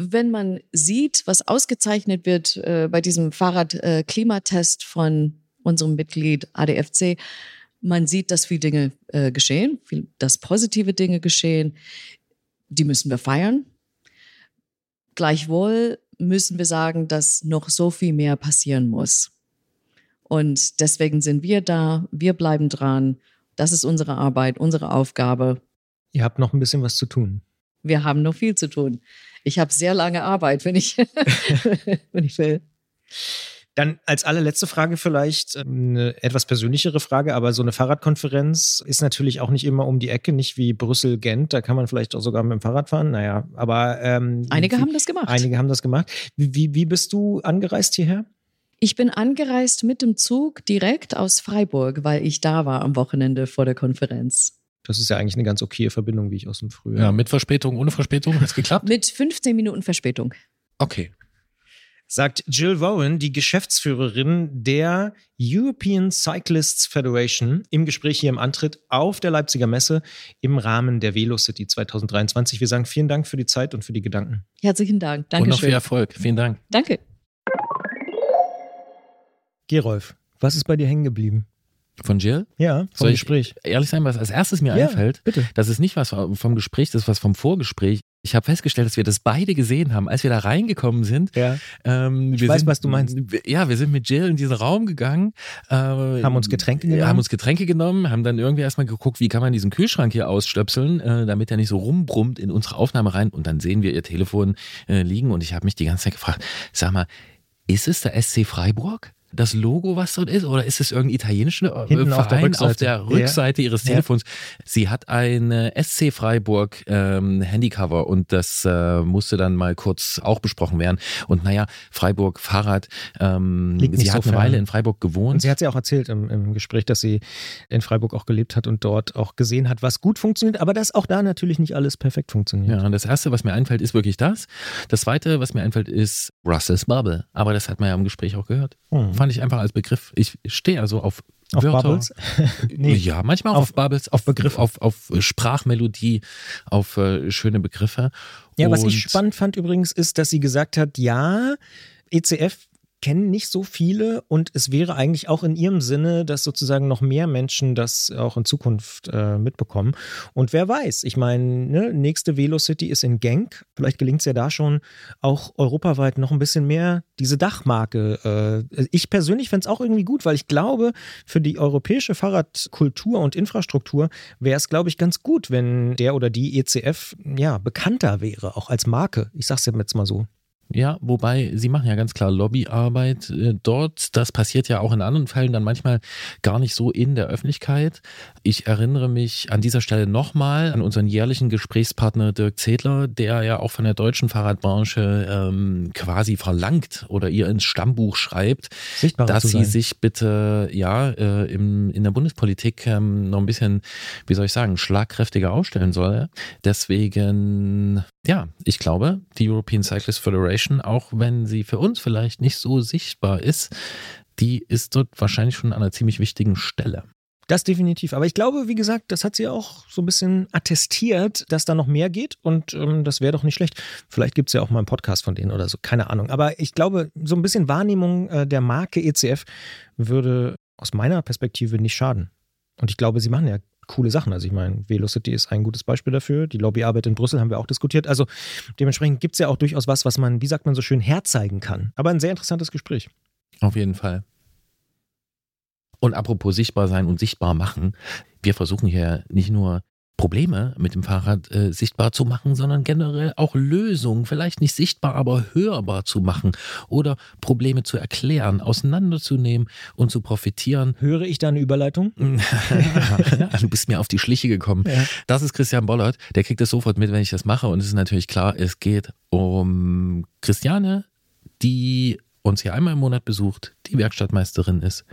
wenn man sieht, was ausgezeichnet wird äh, bei diesem Fahrradklimatest äh, von unserem Mitglied ADFC, man sieht, dass viele Dinge äh, geschehen, viel, dass positive Dinge geschehen. Die müssen wir feiern. Gleichwohl müssen wir sagen, dass noch so viel mehr passieren muss. Und deswegen sind wir da, wir bleiben dran. Das ist unsere Arbeit, unsere Aufgabe. Ihr habt noch ein bisschen was zu tun. Wir haben noch viel zu tun. Ich habe sehr lange Arbeit, wenn ich, wenn ich will. Dann als allerletzte Frage vielleicht ähm, eine etwas persönlichere Frage, aber so eine Fahrradkonferenz ist natürlich auch nicht immer um die Ecke, nicht wie Brüssel-Gent, da kann man vielleicht auch sogar mit dem Fahrrad fahren. Naja, aber ähm, einige wie, haben das gemacht. Einige haben das gemacht. Wie, wie bist du angereist hierher? Ich bin angereist mit dem Zug direkt aus Freiburg, weil ich da war am Wochenende vor der Konferenz. Das ist ja eigentlich eine ganz okaye Verbindung, wie ich aus dem Frühjahr. Ja, mit Verspätung, ohne Verspätung, hat es geklappt? mit 15 Minuten Verspätung. Okay. Sagt Jill Wowen, die Geschäftsführerin der European Cyclists Federation, im Gespräch hier im Antritt auf der Leipziger Messe im Rahmen der Velocity 2023. Wir sagen vielen Dank für die Zeit und für die Gedanken. Herzlichen Dank. Danke Und noch viel Erfolg. Vielen Dank. Danke. Gerolf, was ist bei dir hängen geblieben? Von Jill? Ja, vom Soll Gespräch. Ehrlich sein, was als erstes mir Ja, einfällt, bitte. das ist nicht was vom Gespräch, das ist was vom Vorgespräch. Ich habe festgestellt, dass wir das beide gesehen haben, als wir da reingekommen sind. Ja. Ähm, Ich wir weiß, sind, was du meinst. Ja, wir sind mit Jill in diesen Raum gegangen. Äh, Haben uns Getränke genommen. Haben uns Getränke genommen, haben dann irgendwie erstmal geguckt, wie kann man diesen Kühlschrank hier ausstöpseln, äh, damit er nicht so rumbrummt in unsere Aufnahme rein. Und dann sehen wir ihr Telefon äh, liegen und ich habe mich die ganze Zeit gefragt, sag mal, ist es der SC Freiburg? Das Logo, was dort ist, oder ist es irgendein italienischer äh, Hinten auf der Verein Rückseite. auf der Rückseite ihres Ja. Telefons? Sie hat ein SC Freiburg ähm, Handycover und das äh, musste dann mal kurz auch besprochen werden. Und naja, Freiburg Fahrrad, ähm, sie hat so eine. Weile in Freiburg Und gewohnt. sie hat ja auch erzählt im, im Gespräch, dass sie in Freiburg auch gelebt hat und dort auch gesehen hat, was gut funktioniert, aber dass auch da natürlich nicht alles perfekt funktioniert. Ja, und das erste, was mir einfällt, ist wirklich das. Das zweite, was mir einfällt, ist Russell's Bubble. Aber das hat man ja im Gespräch auch gehört. Hm. Fand ich einfach als Begriff. Ich stehe also auf, Auf Wörter. Bubbles? nee. Ja, manchmal auch auf, Auf- Bubbles, auf Begriffe, auf, auf Sprachmelodie, auf äh, schöne Begriffe. Ja, was Und- ich spannend fand übrigens, ist, dass sie gesagt hat, ja, ECF kennen nicht so viele und es wäre eigentlich auch in ihrem Sinne, dass sozusagen noch mehr Menschen das auch in Zukunft äh, mitbekommen. Und wer weiß, ich meine, ne, nächste Velocity ist in Genk. Vielleicht gelingt es ja da schon auch europaweit noch ein bisschen mehr diese Dachmarke. Äh, ich persönlich fände es auch irgendwie gut, weil ich glaube, für die europäische Fahrradkultur und Infrastruktur wäre es, glaube ich, ganz gut, wenn der oder die ECF ja bekannter wäre, auch als Marke. Ich sag's jetzt mal so. Ja, wobei sie machen ja ganz klar Lobbyarbeit äh, dort. Das passiert ja auch in anderen Fällen dann manchmal gar nicht so in der Öffentlichkeit. Ich erinnere mich an dieser Stelle nochmal an unseren jährlichen Gesprächspartner Dirk Zedler, der ja auch von der deutschen Fahrradbranche ähm, quasi verlangt oder ihr ins Stammbuch schreibt, Sichtbarer dass sie sich bitte ja äh, im, in der Bundespolitik ähm, noch ein bisschen, wie soll ich sagen, schlagkräftiger aufstellen soll. Deswegen, ja, ich glaube, die European Cyclist Federation, auch wenn sie für uns vielleicht nicht so sichtbar ist, die ist dort wahrscheinlich schon an einer ziemlich wichtigen Stelle. Das definitiv. Aber ich glaube, wie gesagt, das hat sie auch so ein bisschen attestiert, dass da noch mehr geht. Und ähm, das wäre doch nicht schlecht. Vielleicht gibt es ja auch mal einen Podcast von denen oder so. Keine Ahnung. Aber ich glaube, so ein bisschen Wahrnehmung äh, der Marke ECF würde aus meiner Perspektive nicht schaden. Und ich glaube, sie machen ja coole Sachen. Also ich meine, Velocity ist ein gutes Beispiel dafür. Die Lobbyarbeit in Brüssel haben wir auch diskutiert. Also dementsprechend gibt es ja auch durchaus was, was man, wie sagt man so schön, herzeigen kann. Aber ein sehr interessantes Gespräch. Auf jeden Fall. Und apropos sichtbar sein und sichtbar machen, wir versuchen hier nicht nur Probleme mit dem Fahrrad äh, sichtbar zu machen, sondern generell auch Lösungen, vielleicht nicht sichtbar, aber hörbar zu machen oder Probleme zu erklären, auseinanderzunehmen und zu profitieren. Höre ich da eine Überleitung? du bist mir auf die Schliche gekommen. Ja. Das ist Christian Bollert, der kriegt es sofort mit, wenn ich das mache. Und es ist natürlich klar, es geht um Christiane, die uns hier einmal im Monat besucht, die Werkstattmeisterin ist,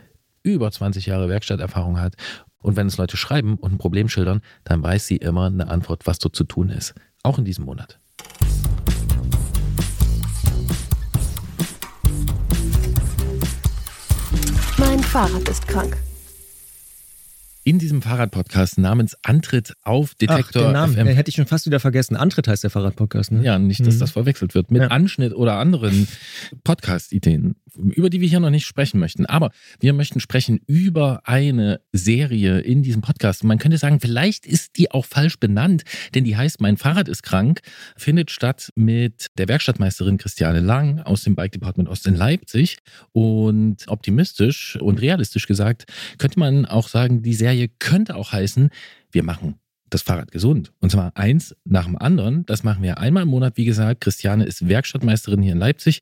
über 20 Jahre Werkstatterfahrung hat. Und wenn es Leute schreiben und ein Problem schildern, dann weiß sie immer eine Antwort, was dort zu tun ist. Auch in diesem Monat. Mein Fahrrad ist krank. in diesem Fahrradpodcast namens Antritt auf Detektor Ach, den Namen FM. hätte ich schon fast wieder vergessen. Antritt heißt der Fahrradpodcast, ne? Ja, nicht, dass Mhm. das verwechselt wird mit Ja. Anschnitt oder anderen Podcast-Ideen, über die wir hier noch nicht sprechen möchten. Aber wir möchten sprechen über eine Serie in diesem Podcast. Man könnte sagen, vielleicht ist die auch falsch benannt, denn die heißt Mein Fahrrad ist krank, findet statt mit der Werkstattmeisterin Christiane Lang aus dem Bike Department Ost in Leipzig. Und optimistisch und realistisch gesagt, könnte man auch sagen, die Serie könnte auch heißen, wir machen das Fahrrad gesund. Und zwar eins nach dem anderen. Das machen wir einmal im Monat. Wie gesagt, Christiane ist Werkstattmeisterin hier in Leipzig.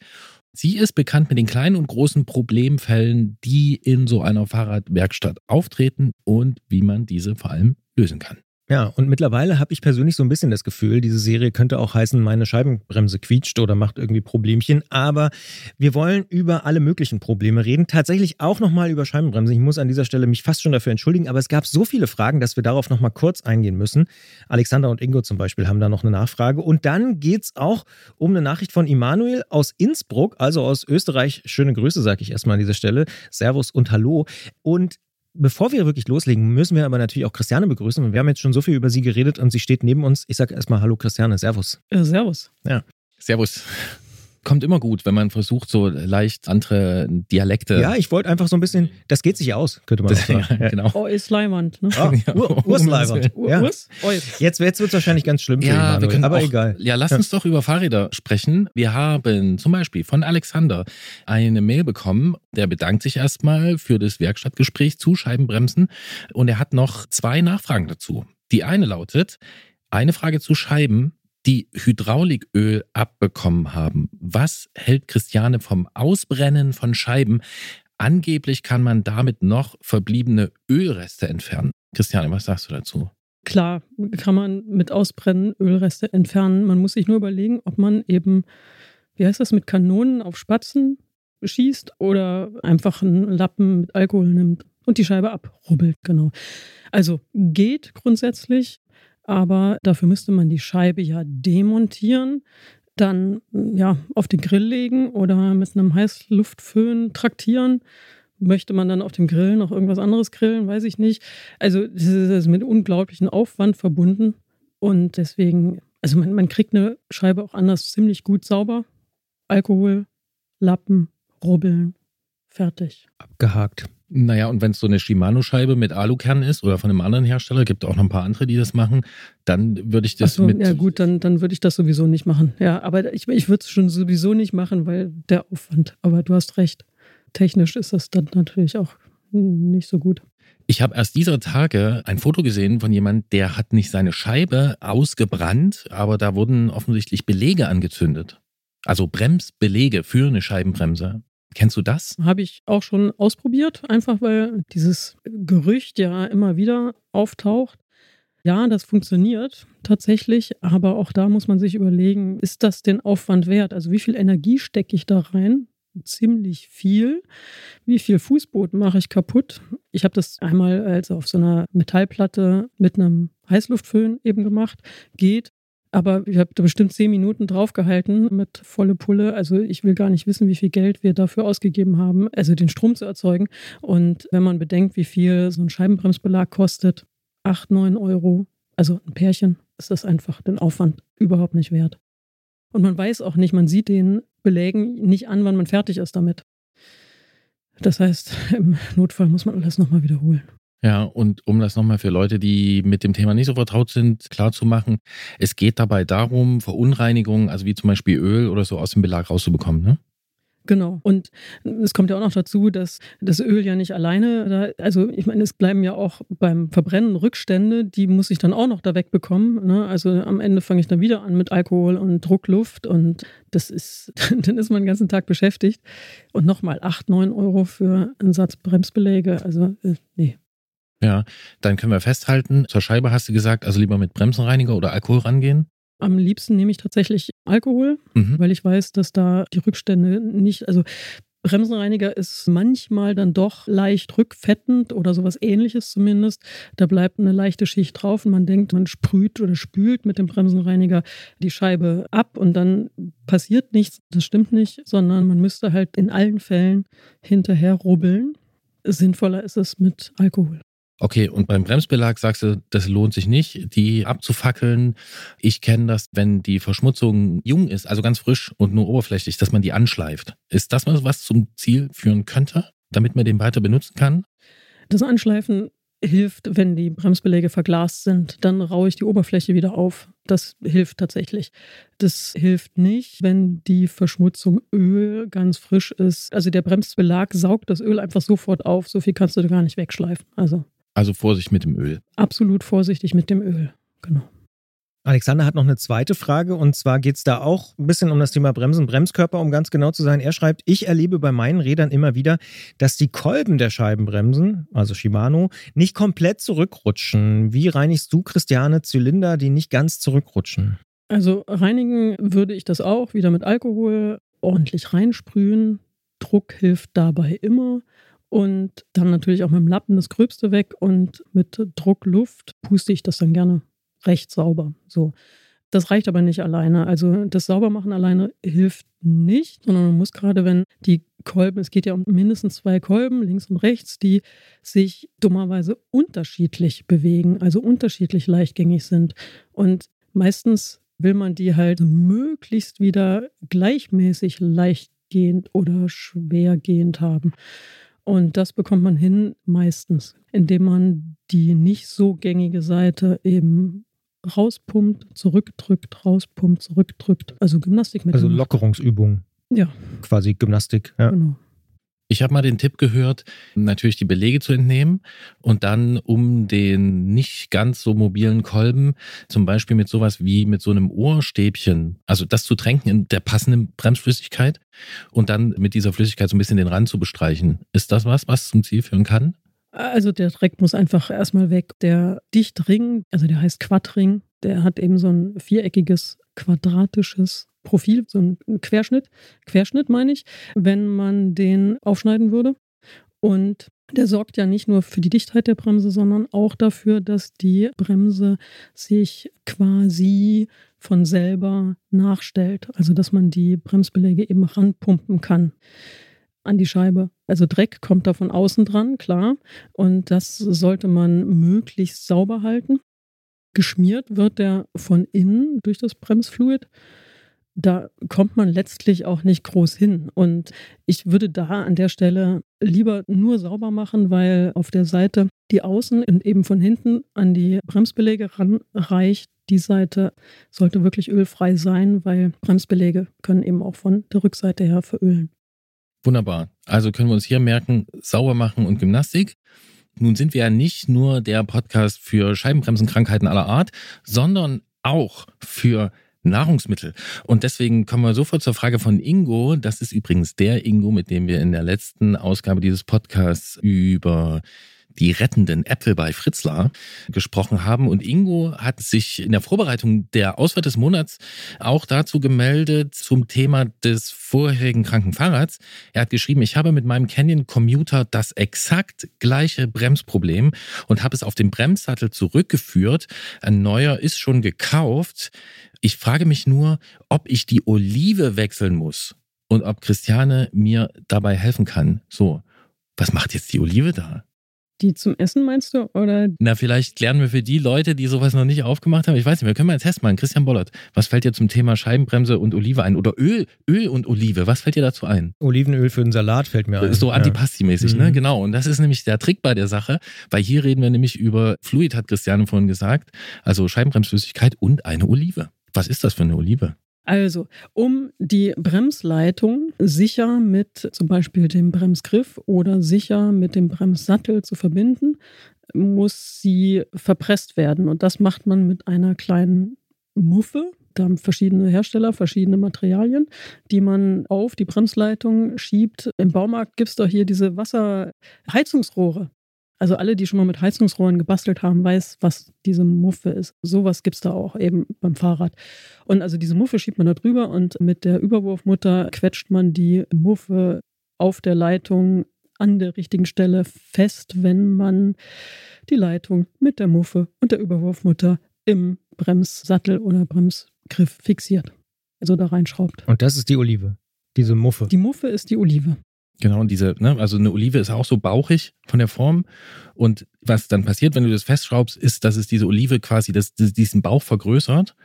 Sie ist bekannt mit den kleinen und großen Problemfällen, die in so einer Fahrradwerkstatt auftreten und wie man diese vor allem lösen kann. Ja, und mittlerweile habe ich persönlich so ein bisschen das Gefühl, diese Serie könnte auch heißen, meine Scheibenbremse quietscht oder macht irgendwie Problemchen. Aber wir wollen über alle möglichen Probleme reden. Tatsächlich auch nochmal über Scheibenbremsen. Ich muss an dieser Stelle mich fast schon dafür entschuldigen, aber es gab so viele Fragen, dass wir darauf nochmal kurz eingehen müssen. Alexander und Ingo zum Beispiel haben da noch eine Nachfrage. Und dann geht es auch um eine Nachricht von Immanuel aus Innsbruck, also aus Österreich. Schöne Grüße, sage ich erstmal an dieser Stelle. Servus und Hallo. Und Bevor wir wirklich loslegen, müssen wir aber natürlich auch Christiane begrüßen. Und wir haben jetzt schon so viel über sie geredet und sie steht neben uns. Ich sage erstmal Hallo Christiane, Servus. Ja, servus. Servus. Kommt immer gut, wenn man versucht, so leicht andere Dialekte. Ja, ich wollte einfach so ein bisschen, das geht sich aus, könnte man auch das, sagen. ja, genau. Oh, ist Leimand, ne? Ah, Ja, Ur. Ur Ja. Urs? Oh, Jetzt, jetzt wird es wahrscheinlich ganz schlimm für Ja, wir Immanuel, können aber auch, egal. Ja, lass Ja. uns doch über Fahrräder sprechen. Wir haben zum Beispiel von Alexander eine Mail bekommen. Der bedankt sich erstmal für das Werkstattgespräch zu Scheibenbremsen und er hat noch zwei Nachfragen dazu. Die eine lautet, eine Frage zu Scheiben, die Hydrauliköl abbekommen haben. Was hält Christiane vom Ausbrennen von Scheiben? Angeblich kann man damit noch verbliebene Ölreste entfernen. Christiane, was sagst du dazu? Klar, kann man mit Ausbrennen Ölreste entfernen. Man muss sich nur überlegen, ob man eben, wie heißt das, mit Kanonen auf Spatzen schießt oder einfach einen Lappen mit Alkohol nimmt und die Scheibe abrubbelt, genau. Also geht grundsätzlich, aber dafür müsste man die Scheibe ja demontieren, dann ja auf den Grill legen oder mit einem Heißluftföhn traktieren. Möchte man dann auf dem Grill noch irgendwas anderes grillen, weiß ich nicht. Also das ist mit unglaublichem Aufwand verbunden und deswegen, also man, man kriegt eine Scheibe auch anders ziemlich gut sauber. Alkohol, Lappen, rubbeln, fertig. Abgehakt. Naja, und wenn es so eine Shimano-Scheibe mit Alukern ist oder von einem anderen Hersteller, gibt auch noch ein paar andere, die das machen, dann würde ich das so, mit. ja gut, dann, dann würde ich das sowieso nicht machen. Ja, aber ich, ich würde es schon sowieso nicht machen, weil der Aufwand. Aber du hast recht. Technisch ist das dann natürlich auch nicht so gut. Ich habe erst dieser Tage ein Foto gesehen von jemand, der hat nicht seine Scheibe ausgebrannt, aber da wurden offensichtlich Belege angezündet. Also Bremsbelege für eine Scheibenbremse. Kennst du das? Habe ich auch schon ausprobiert, einfach weil dieses Gerücht ja immer wieder auftaucht. Ja, das funktioniert tatsächlich, aber auch da muss man sich überlegen, ist das den Aufwand wert? Also wie viel Energie stecke ich da rein? Ziemlich viel. Wie viel Fußboden mache ich kaputt? Ich habe das einmal also auf so einer Metallplatte mit einem Heißluftföhn eben gemacht. Geht. Aber ich habe da bestimmt zehn Minuten draufgehalten mit volle Pulle. Also ich will gar nicht wissen, wie viel Geld wir dafür ausgegeben haben, also den Strom zu erzeugen. Und wenn man bedenkt, wie viel so ein Scheibenbremsbelag kostet, acht, neun Euro, also ein Pärchen, ist das einfach den Aufwand überhaupt nicht wert. Und man weiß auch nicht, man sieht den Belägen nicht an, wann man fertig ist damit. Das heißt, im Notfall muss man alles nochmal wiederholen. Ja, und um das nochmal für Leute, die mit dem Thema nicht so vertraut sind, klarzumachen, es geht dabei darum, Verunreinigungen, also wie zum Beispiel Öl oder so aus dem Belag rauszubekommen, ne? Genau. Und es kommt ja auch noch dazu, dass das Öl ja nicht alleine, da, also ich meine, es bleiben ja auch beim Verbrennen Rückstände, die muss ich dann auch noch da wegbekommen. Ne? Also am Ende fange ich dann wieder an mit Alkohol und Druckluft und das ist, dann ist man den ganzen Tag beschäftigt. Und nochmal 8, 9 Euro für einen Satz Bremsbeläge. Also, äh, nee. Ja, dann können wir festhalten, zur Scheibe hast du gesagt, also lieber mit Bremsenreiniger oder Alkohol rangehen. Am liebsten nehme ich tatsächlich Alkohol, Mhm. weil ich weiß, dass da die Rückstände nicht, also Bremsenreiniger ist manchmal dann doch leicht rückfettend oder sowas ähnliches zumindest. Da bleibt eine leichte Schicht drauf und man denkt, man sprüht oder spült mit dem Bremsenreiniger die Scheibe ab und dann passiert nichts. Das stimmt nicht, sondern man müsste halt in allen Fällen hinterher rubbeln. Sinnvoller ist es mit Alkohol. Okay, und beim Bremsbelag sagst du, das lohnt sich nicht, die abzufackeln. Ich kenne das, wenn die Verschmutzung jung ist, also ganz frisch und nur oberflächlich, dass man die anschleift. Ist das was zum Ziel führen könnte, damit man den weiter benutzen kann? Das Anschleifen hilft, wenn die Bremsbeläge verglast sind. Dann raue ich die Oberfläche wieder auf. Das hilft tatsächlich. Das hilft nicht, wenn die Verschmutzung Öl ganz frisch ist. Also der Bremsbelag saugt das Öl einfach sofort auf. So viel kannst du gar nicht wegschleifen. Also, also Vorsicht mit dem Öl. Absolut vorsichtig mit dem Öl. Genau. Alexander hat noch eine zweite Frage und zwar geht es da auch ein bisschen um das Thema Bremsen, Bremskörper, um ganz genau zu sein. Er schreibt, ich erlebe bei meinen Rädern immer wieder, dass die Kolben der Scheibenbremsen, also Shimano, nicht komplett zurückrutschen. Wie reinigst du, Christiane, Zylinder, die nicht ganz zurückrutschen? Also reinigen würde ich das auch wieder mit Alkohol ordentlich reinsprühen. Druck hilft dabei immer. Und dann natürlich auch mit dem Lappen das Gröbste weg und mit Druckluft puste ich das dann gerne recht sauber. So. Das reicht aber nicht alleine. Also das Saubermachen alleine hilft nicht, sondern man muss gerade, wenn die Kolben, es geht ja um mindestens zwei Kolben, links und rechts, die sich dummerweise unterschiedlich bewegen, also unterschiedlich leichtgängig sind. Und meistens will man die halt möglichst wieder gleichmäßig leichtgehend oder schwergehend haben. Und das bekommt man hin meistens, indem man die nicht so gängige Seite eben rauspumpt, zurückdrückt, rauspumpt, zurückdrückt. Also Gymnastik mit. Also Lockerungsübung. Ja. Quasi Gymnastik. Ja. Genau. Ich habe mal den Tipp gehört, natürlich die Belege zu entnehmen und dann um den nicht ganz so mobilen Kolben, zum Beispiel mit sowas wie mit so einem Ohrstäbchen, also das zu tränken in der passenden Bremsflüssigkeit und dann mit dieser Flüssigkeit so ein bisschen den Rand zu bestreichen. Ist das was, was zum Ziel führen kann? Also der Dreck muss einfach erstmal weg. Der Dichtring, also der heißt Quadring, der hat eben so ein viereckiges, quadratisches Profil, so ein Querschnitt. Querschnitt meine ich, wenn man den aufschneiden würde. Und der sorgt ja nicht nur für die Dichtheit der Bremse, sondern auch dafür, dass die Bremse sich quasi von selber nachstellt. Also dass man die Bremsbeläge eben ranpumpen kann an die Scheibe. Also Dreck kommt da von außen dran, klar. Und das sollte man möglichst sauber halten. Geschmiert wird der von innen durch das Bremsfluid. Da kommt man letztlich auch nicht groß hin. Und ich würde da an der Stelle lieber nur sauber machen, weil auf der Seite die Außen und eben von hinten an die Bremsbeläge ranreicht. Die Seite sollte wirklich ölfrei sein, weil Bremsbeläge können eben auch von der Rückseite her verölen. Wunderbar. Also können wir uns hier merken, sauber machen und Gymnastik. Nun sind wir ja nicht nur der Podcast für Scheibenbremsenkrankheiten aller Art, sondern auch für Nahrungsmittel. Und deswegen kommen wir sofort zur Frage von Ingo. Das ist übrigens der Ingo, mit dem wir in der letzten Ausgabe dieses Podcasts über die rettenden Äpfel bei Fritzlar gesprochen haben. Und Ingo hat sich in der Vorbereitung der Auswahl des Monats auch dazu gemeldet zum Thema des vorherigen kranken Fahrrads. Er hat geschrieben, ich habe mit meinem Canyon Commuter das exakt gleiche Bremsproblem und habe es auf den Bremssattel zurückgeführt. Ein neuer ist schon gekauft. Ich frage mich nur, ob ich die Olive wechseln muss und ob Christiane mir dabei helfen kann. So, was macht jetzt die Olive da? Die zum Essen meinst du? Oder? Na, vielleicht klären wir für die Leute, die sowas noch nicht aufgemacht haben. Ich weiß nicht, wir können mal einen Test machen. Christian Bollert, was fällt dir zum Thema Scheibenbremse und Olive ein? Oder Öl, Öl und Olive, was fällt dir dazu ein? Olivenöl für den Salat fällt mir ein. So Antipasti-mäßig, ne? mhm. ne? Genau. Und das ist nämlich der Trick bei der Sache, weil hier reden wir nämlich über Fluid, hat Christiane vorhin gesagt. Also Scheibenbremsflüssigkeit und eine Olive. Was ist das für eine Olive? Also, um die Bremsleitung sicher mit zum Beispiel dem Bremsgriff oder sicher mit dem Bremssattel zu verbinden, muss sie verpresst werden. Und das macht man mit einer kleinen Muffe. Da haben verschiedene Hersteller verschiedene Materialien, die man auf die Bremsleitung schiebt. Im Baumarkt gibt es doch hier diese Wasserheizungsrohre. Also alle, die schon mal mit Heizungsrohren gebastelt haben, weiß, was diese Muffe ist. Sowas gibt es da auch eben beim Fahrrad. Und also diese Muffe schiebt man da drüber und mit der Überwurfmutter quetscht man die Muffe auf der Leitung an der richtigen Stelle fest, wenn man die Leitung mit der Muffe und der Überwurfmutter im Bremssattel oder Bremsgriff fixiert. Also da reinschraubt. Und das ist die Olive, diese Muffe. Die Muffe ist die Olive. Genau, und diese, ne, also eine Olive ist auch so bauchig von der Form. Und was dann passiert, wenn du das festschraubst, ist, dass es diese Olive quasi das, diesen Bauch vergrößert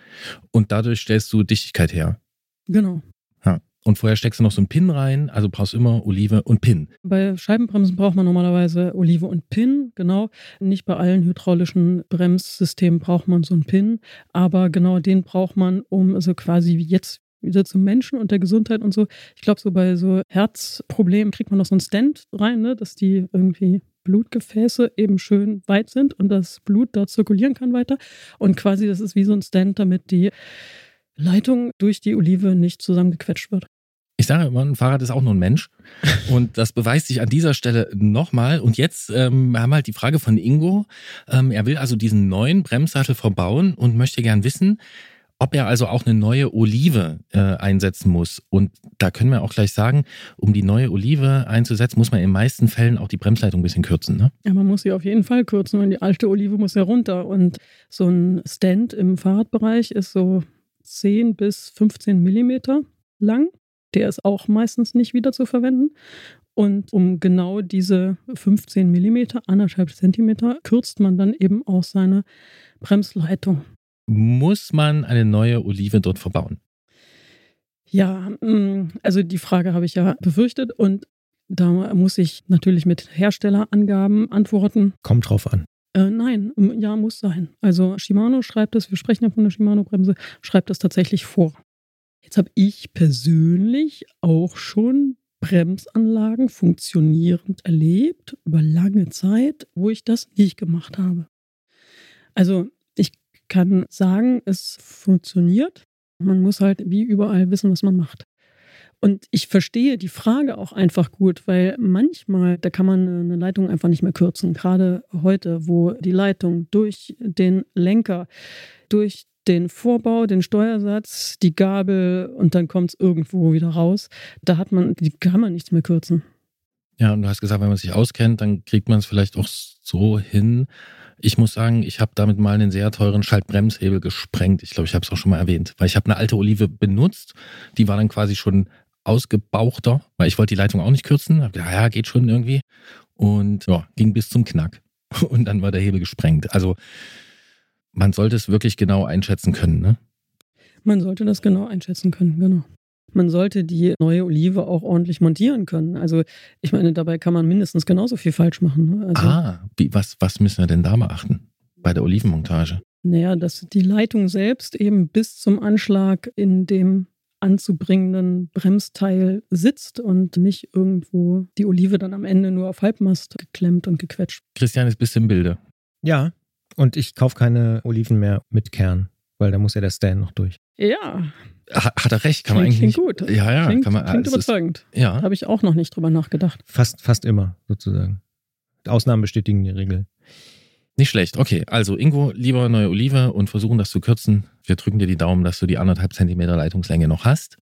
und dadurch stellst du Dichtigkeit her. Genau. Ja. Und vorher steckst du noch so einen Pin rein, also brauchst du immer Olive und Pin. Bei Scheibenbremsen braucht man normalerweise Olive und Pin, genau. Nicht bei allen hydraulischen Bremssystemen braucht man so einen Pin, aber genau den braucht man, um also quasi jetzt wieder zum Menschen und der Gesundheit und so. Ich glaube, so bei so Herzproblemen kriegt man noch so einen Stand rein, ne, dass die irgendwie Blutgefäße eben schön weit sind und das Blut da zirkulieren kann weiter. Und quasi, das ist wie so ein Stand, damit die Leitung durch die Olive nicht zusammengequetscht wird. Ich sage immer, ein Fahrrad ist auch nur ein Mensch. Und das beweist sich an dieser Stelle nochmal. Und jetzt ähm, haben wir halt die Frage von Ingo. Ähm, er will also diesen neuen Bremssattel verbauen und möchte gern wissen, ob er also auch eine neue Olive äh, einsetzen muss. Und da können wir auch gleich sagen, um die neue Olive einzusetzen, muss man in den meisten Fällen auch die Bremsleitung ein bisschen kürzen. Ne? Ja, man muss sie auf jeden Fall kürzen, weil die alte Olive muss ja runter. Und so ein Stand im Fahrradbereich ist so 10 bis 15 Millimeter lang. Der ist auch meistens nicht wieder zu verwenden. Und um genau diese 15 Millimeter, anderthalb Zentimeter, kürzt man dann eben auch seine Bremsleitung muss man eine neue Olive dort verbauen? Ja, mm, also die Frage habe ich ja befürchtet und da muss ich natürlich mit Herstellerangaben antworten. Kommt drauf an. Äh, nein, ja, muss sein. Also Shimano schreibt das, wir sprechen ja von der Shimano-Bremse, schreibt das tatsächlich vor. Jetzt habe ich persönlich auch schon Bremsanlagen funktionierend erlebt über lange Zeit, wo ich das nicht gemacht habe. Also kann sagen, es funktioniert. Man muss halt wie überall wissen, was man macht. Und ich verstehe die Frage auch einfach gut, weil manchmal, da kann man eine Leitung einfach nicht mehr kürzen. Gerade heute, wo die Leitung durch den Lenker, durch den Vorbau, den Steuersatz, die Gabel und dann kommt es irgendwo wieder raus, da hat man, die kann man nichts mehr kürzen. Ja, und du hast gesagt, wenn man sich auskennt, dann kriegt man es vielleicht auch so hin, ich muss sagen, ich habe damit mal einen sehr teuren Schaltbremshebel gesprengt. Ich glaube, ich habe es auch schon mal erwähnt, weil ich habe eine alte Olive benutzt, die war dann quasi schon ausgebauchter, weil ich wollte die Leitung auch nicht kürzen. Hab gedacht, ja, geht schon irgendwie. Und ja, ging bis zum Knack. Und dann war der Hebel gesprengt. Also man sollte es wirklich genau einschätzen können, ne? Man sollte das genau einschätzen können, genau. Man sollte die neue Olive auch ordentlich montieren können. Also ich meine, dabei kann man mindestens genauso viel falsch machen. Ne? Also, ah, wie, was, was müssen wir denn da beachten bei der Olivenmontage? Naja, dass die Leitung selbst eben bis zum Anschlag in dem anzubringenden Bremsteil sitzt und nicht irgendwo die Olive dann am Ende nur auf Halbmast geklemmt und gequetscht. Christian ist bis im Bilde. Ja, und ich kaufe keine Oliven mehr mit Kern, weil da muss ja der Stand noch durch. Ja, hat er recht, kann man eigentlich. Klingt gut. Ja, ja, klingt, kann man. Klingt überzeugend. Ist, ja. Habe ich auch noch nicht drüber nachgedacht. Fast, fast immer, sozusagen. Ausnahmen bestätigen die Regel. Nicht schlecht. Okay, also Ingo, lieber neue Olive und versuchen das zu kürzen. Wir drücken dir die Daumen, dass du die anderthalb Zentimeter Leitungslänge noch hast.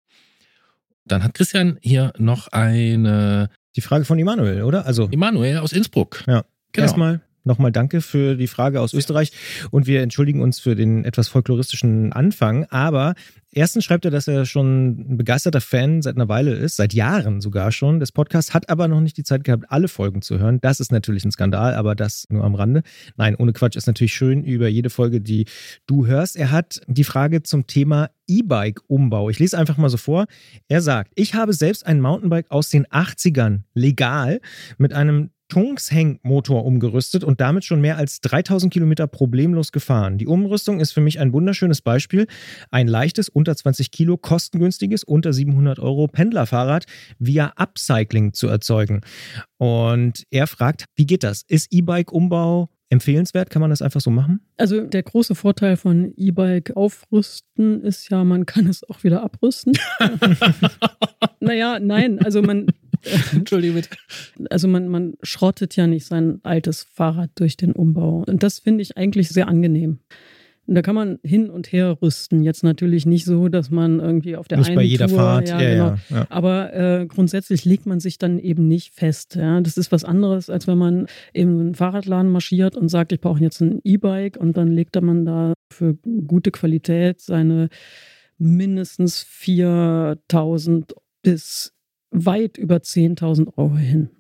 Dann hat Christian hier noch eine. Die Frage von Immanuel, oder? Also. Immanuel aus Innsbruck. Ja. Genau. Erstmal Nochmal danke für die Frage aus Österreich und wir entschuldigen uns für den etwas folkloristischen Anfang. Aber erstens schreibt er, dass er schon ein begeisterter Fan seit einer Weile ist, seit Jahren sogar schon des Podcasts, hat aber noch nicht die Zeit gehabt, alle Folgen zu hören. Das ist natürlich ein Skandal, aber das nur am Rande. Nein, ohne Quatsch ist natürlich schön über jede Folge, die du hörst. Er hat die Frage zum Thema E-Bike-Umbau. Ich lese einfach mal so vor. Er sagt, ich habe selbst ein Mountainbike aus den 80ern legal mit einem Tungsheng-Motor umgerüstet und damit schon mehr als 3000 Kilometer problemlos gefahren. Die Umrüstung ist für mich ein wunderschönes Beispiel. Ein leichtes, unter 20 Kilo, kostengünstiges, unter 700 Euro Pendlerfahrrad via Upcycling zu erzeugen. Und er fragt, wie geht das? Ist E-Bike-Umbau empfehlenswert? Kann man das einfach so machen? Also der große Vorteil von E-Bike aufrüsten ist ja, man kann es auch wieder abrüsten. naja, nein, also man, Entschuldige bitte. Also man, man schrottet ja nicht sein altes Fahrrad durch den Umbau. Und das finde ich eigentlich sehr angenehm. Und da kann man hin und her rüsten. Jetzt natürlich nicht so, dass man irgendwie auf der Muss einen bei jeder Tour, Fahrt, ja, ja, genau. ja, ja. Aber äh, grundsätzlich legt man sich dann eben nicht fest. Ja. Das ist was anderes, als wenn man eben einen Fahrradladen marschiert und sagt, ich brauche jetzt ein E-Bike und dann legt man da für gute Qualität seine mindestens 4000 bis weit über 10.000 Euro hin.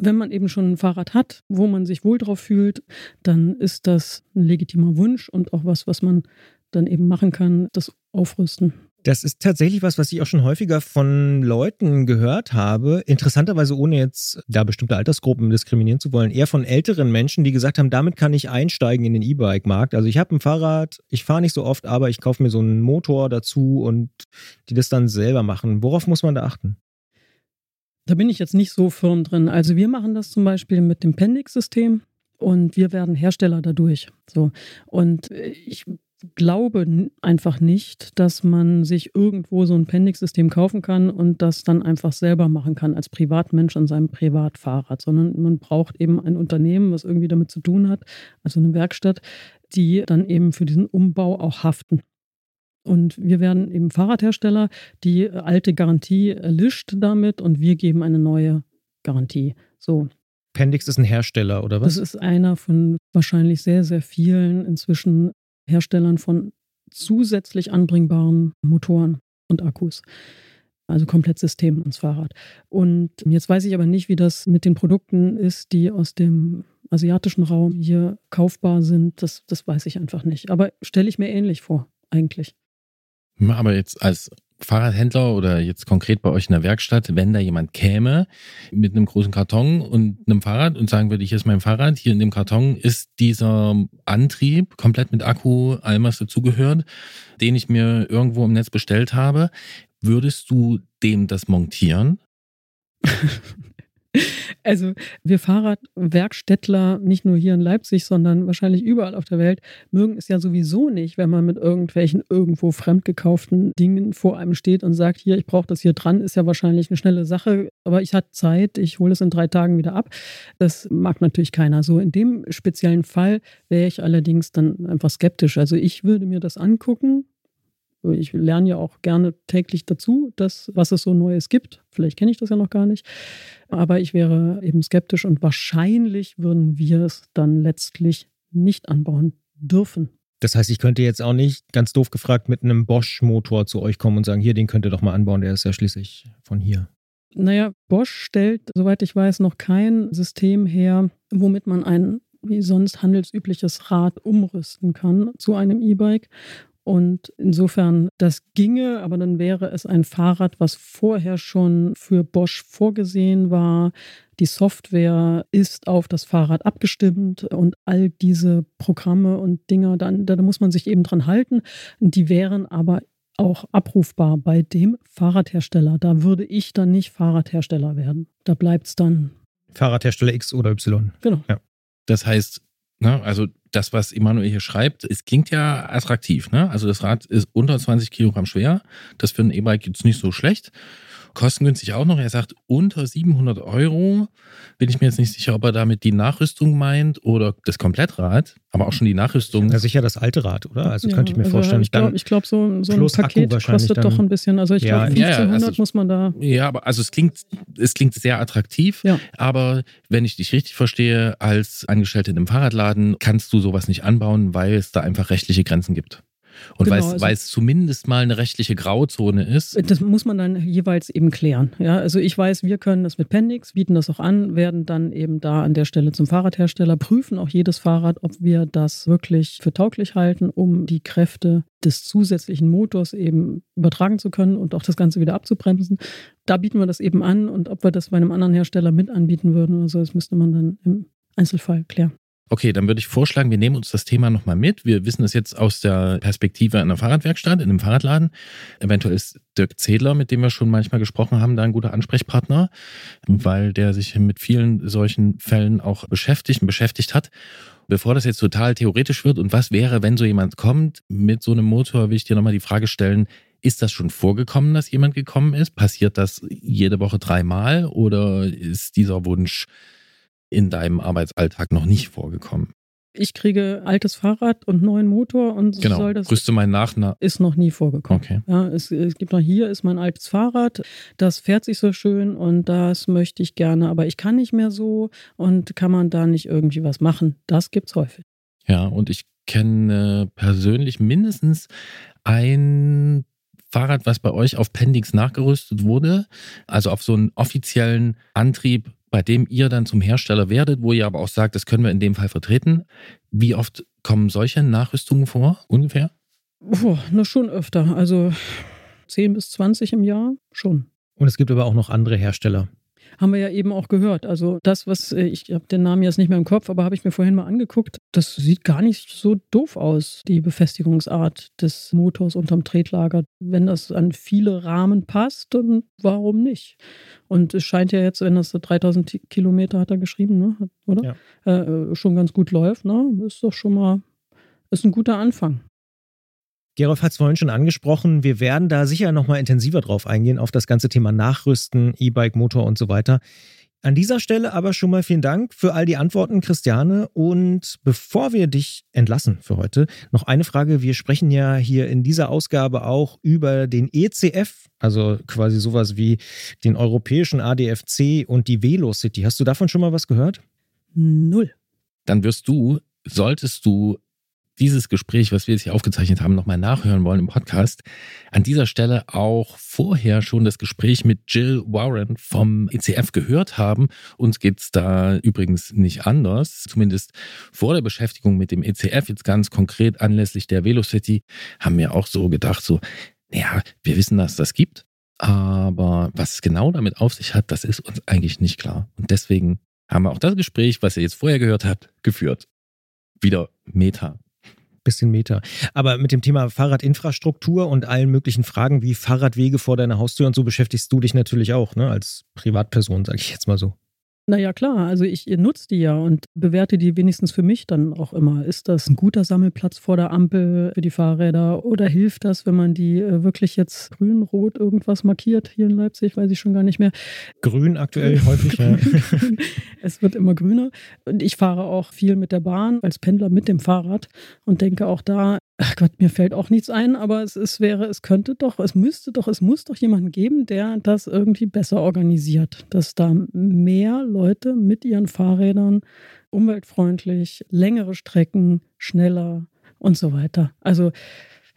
Wenn man eben schon ein Fahrrad hat, wo man sich wohl drauf fühlt, dann ist das ein legitimer Wunsch und auch was, was man dann eben machen kann, das Aufrüsten. Das ist tatsächlich was, was ich auch schon häufiger von Leuten gehört habe. Interessanterweise, ohne jetzt da bestimmte Altersgruppen diskriminieren zu wollen, eher von älteren Menschen, die gesagt haben, damit kann ich einsteigen in den E-Bike-Markt. Also ich habe ein Fahrrad, ich fahre nicht so oft, aber ich kaufe mir so einen Motor dazu und die das dann selber machen. Worauf muss man da achten? Da bin ich jetzt nicht so firm drin. Also wir machen das zum Beispiel mit dem Pendix-System und wir werden Hersteller dadurch. So. Und ich glaube einfach nicht, dass man sich irgendwo so ein Pendix-System kaufen kann und das dann einfach selber machen kann als Privatmensch an seinem Privatfahrrad, sondern man braucht eben ein Unternehmen, was irgendwie damit zu tun hat, also eine Werkstatt, die dann eben für diesen Umbau auch haften. Und wir werden eben Fahrradhersteller, die alte Garantie erlischt damit und wir geben eine neue Garantie. So. Pendix ist ein Hersteller, oder was? Das ist einer von wahrscheinlich sehr, sehr vielen inzwischen Herstellern von zusätzlich anbringbaren Motoren und Akkus. Also komplett System ans Fahrrad. Und jetzt weiß ich aber nicht, wie das mit den Produkten ist, die aus dem asiatischen Raum hier kaufbar sind. Das, das weiß ich einfach nicht. Aber stelle ich mir ähnlich vor, eigentlich. Aber jetzt als Fahrradhändler oder jetzt konkret bei euch in der Werkstatt, wenn da jemand käme mit einem großen Karton und einem Fahrrad und sagen würde, hier ist mein Fahrrad, hier in dem Karton ist dieser Antrieb komplett mit Akku, allem was dazugehört, den ich mir irgendwo im Netz bestellt habe, würdest du dem das montieren? Also wir Fahrradwerkstättler, nicht nur hier in Leipzig, sondern wahrscheinlich überall auf der Welt, mögen es ja sowieso nicht, wenn man mit irgendwelchen irgendwo fremdgekauften Dingen vor einem steht und sagt, hier, ich brauche das hier dran, ist ja wahrscheinlich eine schnelle Sache, aber ich hatte Zeit, ich hole es in drei Tagen wieder ab. Das mag natürlich keiner. So in dem speziellen Fall wäre ich allerdings dann einfach skeptisch. Also ich würde mir das angucken, ich lerne ja auch gerne täglich dazu, dass, was es so Neues gibt. Vielleicht kenne ich das ja noch gar nicht. Aber ich wäre eben skeptisch und wahrscheinlich würden wir es dann letztlich nicht anbauen dürfen. Das heißt, ich könnte jetzt auch nicht, ganz doof gefragt, mit einem Bosch-Motor zu euch kommen und sagen, hier, den könnt ihr doch mal anbauen, der ist ja schließlich von hier. Naja, Bosch stellt, soweit ich weiß, noch kein System her, womit man ein wie sonst handelsübliches Rad umrüsten kann zu einem E-Bike. Und insofern, das ginge, aber dann wäre es ein Fahrrad, was vorher schon für Bosch vorgesehen war. Die Software ist auf das Fahrrad abgestimmt und all diese Programme und Dinger, dann, da muss man sich eben dran halten. Die wären aber auch abrufbar bei dem Fahrradhersteller. Da würde ich dann nicht Fahrradhersteller werden. Da bleibt es dann. Fahrradhersteller X oder Y. Genau. Ja. Das heißt, Ne? Also das, was Emanuel hier schreibt, es klingt ja attraktiv. Ne? Also das Rad ist unter 20 Kilogramm schwer. Das für ein E-Bike jetzt nicht so schlecht kostengünstig auch noch. Er sagt, unter 700 Euro bin ich mir jetzt nicht sicher, ob er damit die Nachrüstung meint oder das Komplettrad, aber auch schon die Nachrüstung. Ja, sicher das alte Rad, oder? Also ja, könnte ich mir also vorstellen. Ich glaube, glaub, so, so ein Paket kostet doch ein bisschen. Also ich ja, glaube, 1500 also, muss man da. Ja, aber also es klingt, es klingt sehr attraktiv. Ja. Aber wenn ich dich richtig verstehe, als Angestellte in einem Fahrradladen kannst du sowas nicht anbauen, weil es da einfach rechtliche Grenzen gibt. Und genau, weil, es, weil es zumindest mal eine rechtliche Grauzone ist. Das muss man dann jeweils eben klären. Ja, also ich weiß, wir können das mit Pendix, bieten das auch an, werden dann eben da an der Stelle zum Fahrradhersteller, prüfen auch jedes Fahrrad, ob wir das wirklich für tauglich halten, um die Kräfte des zusätzlichen Motors eben übertragen zu können und auch das Ganze wieder abzubremsen. Da bieten wir das eben an und ob wir das bei einem anderen Hersteller mit anbieten würden oder so, das müsste man dann im Einzelfall klären. Okay, dann würde ich vorschlagen, wir nehmen uns das Thema nochmal mit. Wir wissen es jetzt aus der Perspektive einer Fahrradwerkstatt, in einem Fahrradladen. Eventuell ist Dirk Zedler, mit dem wir schon manchmal gesprochen haben, da ein guter Ansprechpartner, weil der sich mit vielen solchen Fällen auch beschäftigt und beschäftigt hat. Bevor das jetzt total theoretisch wird und was wäre, wenn so jemand kommt mit so einem Motor, will ich dir nochmal die Frage stellen, ist das schon vorgekommen, dass jemand gekommen ist? Passiert das jede Woche dreimal oder ist dieser Wunsch in deinem Arbeitsalltag noch nicht vorgekommen? Ich kriege altes Fahrrad und neuen Motor und genau. soll das. Rüste mein Nachna ist noch nie vorgekommen. Okay. Ja, es, es gibt noch hier ist mein altes Fahrrad, das fährt sich so schön und das möchte ich gerne, aber ich kann nicht mehr so und kann man da nicht irgendwie was machen? Das gibt's häufig. Ja, und ich kenne persönlich mindestens ein Fahrrad, was bei euch auf Pendix nachgerüstet wurde, also auf so einen offiziellen Antrieb, bei dem ihr dann zum Hersteller werdet, wo ihr aber auch sagt, das können wir in dem Fall vertreten. Wie oft kommen solche Nachrüstungen vor, ungefähr? Boah, na schon öfter. Also 10 bis 20 im Jahr schon. Und es gibt aber auch noch andere Hersteller. Haben wir ja eben auch gehört. Also das, was äh, ich habe den Namen jetzt nicht mehr im Kopf, aber habe ich mir vorhin mal angeguckt, das sieht gar nicht so doof aus, die Befestigungsart des Motors unterm Tretlager. Wenn das an viele Rahmen passt, dann warum nicht? Und es scheint ja jetzt, wenn das 3000 Kilometer hat er geschrieben, ne? oder? Ja. Äh, schon ganz gut läuft, ne? Ist doch schon mal, ist ein guter Anfang. Gerolf hat es vorhin schon angesprochen. Wir werden da sicher nochmal intensiver drauf eingehen, auf das ganze Thema Nachrüsten, E-Bike, Motor und so weiter. An dieser Stelle aber schon mal vielen Dank für all die Antworten, Christiane. Und bevor wir dich entlassen für heute, noch eine Frage. Wir sprechen ja hier in dieser Ausgabe auch über den ECF, also quasi sowas wie den europäischen ADFC und die Velocity. Hast du davon schon mal was gehört? Null. Dann wirst du, solltest du dieses Gespräch, was wir jetzt hier aufgezeichnet haben, nochmal nachhören wollen im Podcast, an dieser Stelle auch vorher schon das Gespräch mit Jill Warren vom ECF gehört haben. Uns geht es da übrigens nicht anders. Zumindest vor der Beschäftigung mit dem ECF, jetzt ganz konkret anlässlich der Velocity, haben wir auch so gedacht, so, naja, wir wissen, dass das gibt. Aber was es genau damit auf sich hat, das ist uns eigentlich nicht klar. Und deswegen haben wir auch das Gespräch, was ihr jetzt vorher gehört habt, geführt. Wieder Meta bisschen Meter. Aber mit dem Thema Fahrradinfrastruktur und allen möglichen Fragen wie Fahrradwege vor deiner Haustür und so beschäftigst du dich natürlich auch, ne? Als Privatperson, sage ich jetzt mal so. Naja, klar. Also ich nutze die ja und bewerte die wenigstens für mich dann auch immer. Ist das ein guter Sammelplatz vor der Ampel für die Fahrräder oder hilft das, wenn man die äh, wirklich jetzt grün, rot irgendwas markiert hier in Leipzig? Weiß ich schon gar nicht mehr. Grün aktuell häufig, ja. es wird immer grüner. Und ich fahre auch viel mit der Bahn als Pendler mit dem Fahrrad und denke auch da, ach Gott, mir fällt auch nichts ein, aber es, es wäre, es könnte doch, es müsste doch, es muss doch jemanden geben, der das irgendwie besser organisiert, dass da mehr Leute mit ihren Fahrrädern umweltfreundlich, längere Strecken, schneller und so weiter. Also